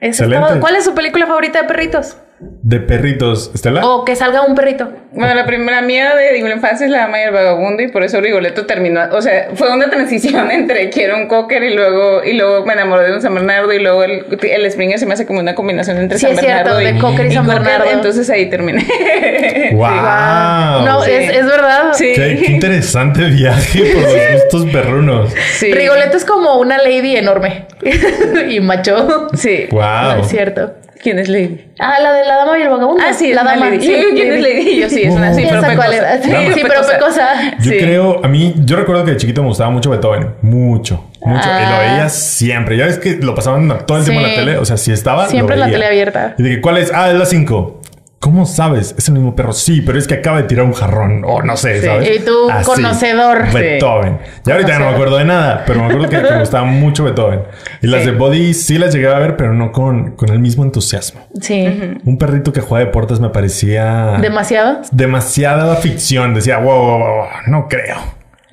Eso es todo. ¿Cuál es su película favorita de perritos? De perritos. ¿Estela? O que salga un perrito. Bueno, la primera mía de la infancia es la dama y el vagabundo y por eso Rigoletto terminó, o sea, fue una transición entre quiero un cocker y luego y luego me enamoré de un San Bernardo y luego el, el Springer se me hace como una combinación entre Sí, San es cierto, Bernardo de cocker y San Bernardo. entonces ahí terminé. Wow. No, sí. es, es verdad. Sí. Qué, qué interesante viaje por los gustos perrunos. Sí. Rigoletto es como una lady enorme. y macho. Sí. No Wow. es cierto. ¿Quién es Lady? Ah, la de la dama y el vagabundo. Ah, sí, la dama. Lady. Sí, ¿Quién es Lady? Yo sí, es una sí, pero sé cuál pecosa. era. Sí, sí, pero pecosa. Yo Sí. creo, a mí, yo recuerdo que de chiquito me gustaba mucho Beethoven. Mucho, mucho. Y lo Ah. veía siempre. Ya ves que lo pasaban todo el tiempo en la tele. O sea, si estaba. Siempre lo en la tele abierta. Y de que, ¿cuál es? Ah, es la 5. ¿Cómo sabes? Es el mismo perro. Sí, pero es que acaba de tirar un jarrón. O no sé, Sí. ¿sabes? Y tú, conocedor. Beethoven. Ya ahorita ya no me acuerdo de nada, pero me acuerdo que, que me gustaba mucho Beethoven. Y las de Body sí las llegué a ver, pero no con, con el mismo entusiasmo. Sí. Un perrito que juega deportes me parecía Demasiado. demasiada ficción. Decía, wow, wow, wow, wow, no creo.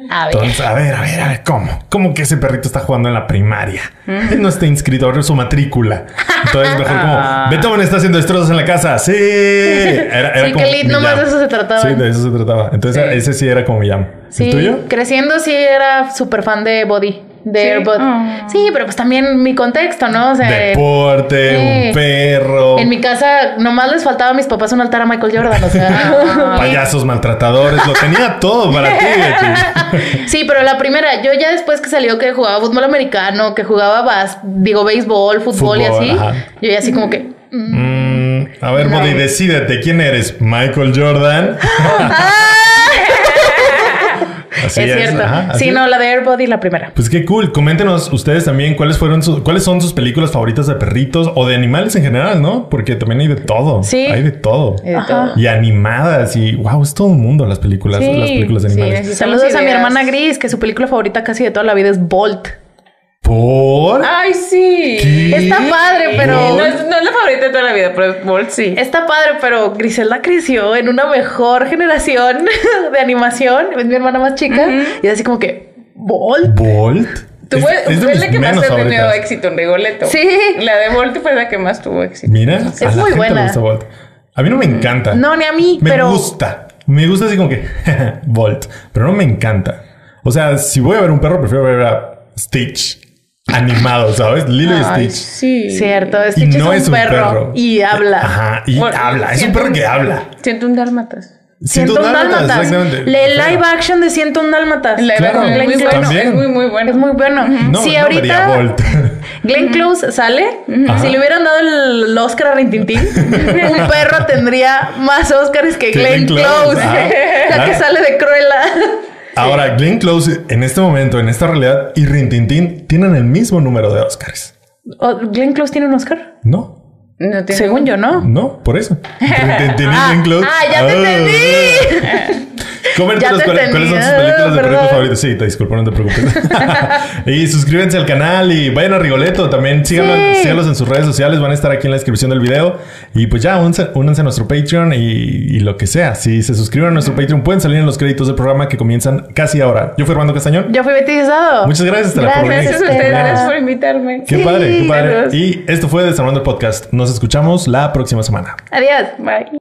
A ver. Entonces, a ver, a ver, a ver, ¿cómo? ¿Cómo que ese perrito está jugando en la primaria? Él no está inscrito, ahora su matrícula. Entonces, mejor Ah. como, Beethoven está haciendo destrozos en la casa. Sí. Era, era Sí, como que nomás de eso se trataba. Sí, de eso se trataba. Entonces, Sí. ese sí era como mi jam. Sí, ¿El tuyo? creciendo sí era súper fan de Body, de Sí. Ah. Sí, pero pues también mi contexto, ¿no? O sea, Deporte, un perro, en mi casa nomás les faltaba a mis papás un altar a Michael Jordan, o sea. payasos maltratadores. Lo tenía todo para ti, Betty. sí, pero la primera, yo ya después que salió que jugaba fútbol americano, que jugaba bas, digo béisbol, fútbol, y así, ajá. yo ya así como que mm, Mm, a ver, No. Body, decídete. ¿Quién eres? ¿Michael Jordan? Así es cierto. ajá, así sí, es. no, la de Airbud y la primera. Pues qué cool. Coméntenos ustedes también cuáles fueron sus, cuáles son sus películas favoritas de perritos o de animales en general, ¿no? Porque también hay de todo. Sí. Hay de todo. Y de todo. Y animadas y wow, es todo un mundo las películas, Sí, las películas de animales. Saludos a mi hermana Gris, que su película favorita casi de toda la vida es Bolt. ¿Por? Ay, sí. ¿Qué? Está padre, pero No es, no es la favorita de toda la vida, pero Bolt sí. Está padre, pero Griselda creció en una mejor generación de animación. Es mi hermana más chica. Y es así como que, ¿Bolt? ¿Bolt? Tú Es- fue, es de fue la que más tenido éxito en Rigoletto. Sí. La de Bolt fue la que más tuvo éxito. Mira, a Es la muy gente buena. le gusta Bolt. A mí no me encanta. No, ni a mí, Me pero. gusta. Me gusta así como que Bolt, pero no me encanta. O sea, si voy a ver un perro, prefiero ver a Stitch animado, ¿sabes? Lilo y Ay, Stitch. sí. Cierto, Y Stitch no es un perro, y habla. Ajá, y Bueno, habla. Es un perro que habla. Siento un dálmatas. Siento un dálmatas. exactamente. Le live action de Siento un dálmatas. La Claro, es muy Glenn bueno. también. Es muy, muy bueno. Es muy bueno. No, si no ahorita. Glenn Close sale, Ajá. si le hubieran dado el Oscar a Rintintín, un perro tendría más Oscars que Que Glenn Glenn Close, Close, la que Claro. sale de Cruella. Ahora, Glenn Close, en este momento, en esta realidad, y Rintintín tienen el mismo número de Oscars. ¿Glenn Close tiene un Oscar? No, No tiene- Según yo, ¿no? no, por eso. Y Ah, Glenn Close. ah, ya te entendí. Coméntanos cuáles, cuáles son sus películas de perritos perdón. favoritos. Sí, te disculpo, no te preocupes. y suscríbanse al canal y vayan a Rigoleto. También síganlos, Sí. síganlos en sus redes sociales. Van a estar aquí en la descripción del video. Y pues ya, únanse, únanse a nuestro Patreon y, y lo que sea. Si se suscriben a nuestro Patreon, pueden salir en los créditos del programa que comienzan casi ahora. Yo fui Armando Castañón. Yo fui Betty. Muchas gracias, Estela, por venir. Gracias a ustedes gracias por invitarme. Qué Sí, padre, qué padre. saludos. Y esto fue Desarmando el Podcast. Nos escuchamos la próxima semana. Adiós. Bye.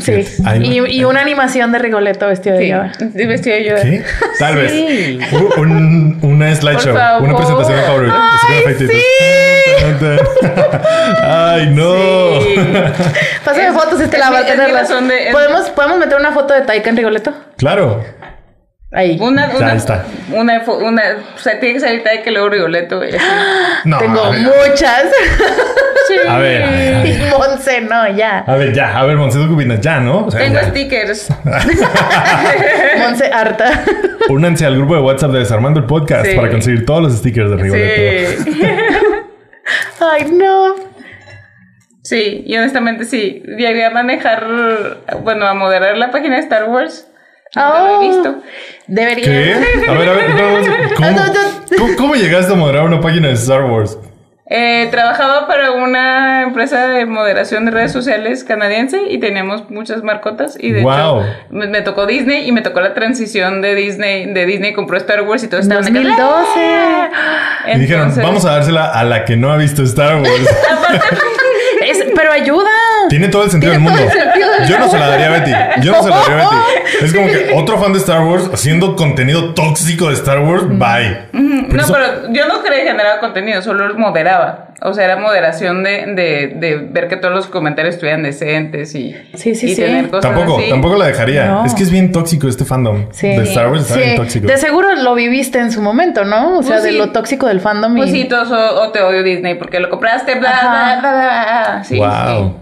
Sí. Va. Y, y una animación de Rigoletto vestido de Sí, Yoda. vestido de Yoda. ¿Qué? Tal Sí. vez. Un- una slideshow. Una presentación favorita. ¡Ay, Ay, no. Sí. Pásame Es- fotos, Estela, es mi- para es mi tenerlas. razón de- es- ¿Podemos, ¿Podemos meter una foto de Taika en Rigoletto? Claro. Ahí. Una, Ya una, está. Una, una, o sea, tiene que salir de que luego Rigoletto. así. No. Tengo a ver. muchas. A ver, a ver, a Y. Monse, no, ya. A ver, ya. A ver, Monse, ¿tú qué opinas? Ya, ¿no? O sea, Tengo ya. stickers. Monse harta. Únanse al grupo de WhatsApp de Desarmando el Podcast Sí. para conseguir todos los stickers de Rigoletto. Sí. Ay, no. Sí, y honestamente sí. Llegué a manejar, bueno, a moderar la página de Star Wars. Nunca lo Oh. he visto. Debería. ¿Qué? A ver, a ver, vamos. ¿Cómo, No, no, no. ¿Cómo, cómo llegaste a moderar una página de Star Wars? Eh, trabajaba para una empresa de moderación de redes sociales canadiense y teníamos muchas marcotas y de Wow. hecho me, me tocó Disney y me tocó la transición de Disney de Disney compró Star Wars y todo estaba 2012. Y dijeron, vamos a dársela a la que no ha visto Star Wars. Es- pero ayuda. Tiene todo el sentido del mundo. Yo no se la daría a Betty. Yo no se la daría a. Betty. Es como que otro fan de Star Wars haciendo contenido tóxico de Star Wars. Bye. No, eso- pero yo no creía generar contenido, solo moderaba. O sea, era moderación de, de, de ver que todos los comentarios estuvieran decentes y, Sí, sí, y sí. tener cosas Tampoco, así. tampoco la dejaría. No. Es que es bien tóxico este fandom Sí. de Star Wars. Está Sí. bien tóxico. De seguro lo viviste en su momento, ¿no? O sea, Pues de sí. lo tóxico del fandom. y- Pues sí, todos o, o te odio Disney porque lo compraste, bla, Ajá. bla, bla, bla, bla. Sí, wow.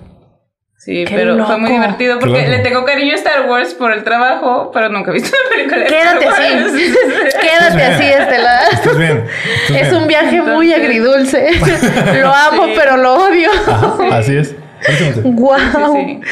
Sí. Qué pero fue muy divertido porque le tengo cariño a Star Wars por el trabajo, pero nunca he visto una película de Quédate Star así. Quédate así, Estela. Estás bien. estás Es bien. un viaje muy Entonces- agridulce. Lo amo, Sí. pero lo odio. Ajá, así es. Wow. Sí, sí, sí.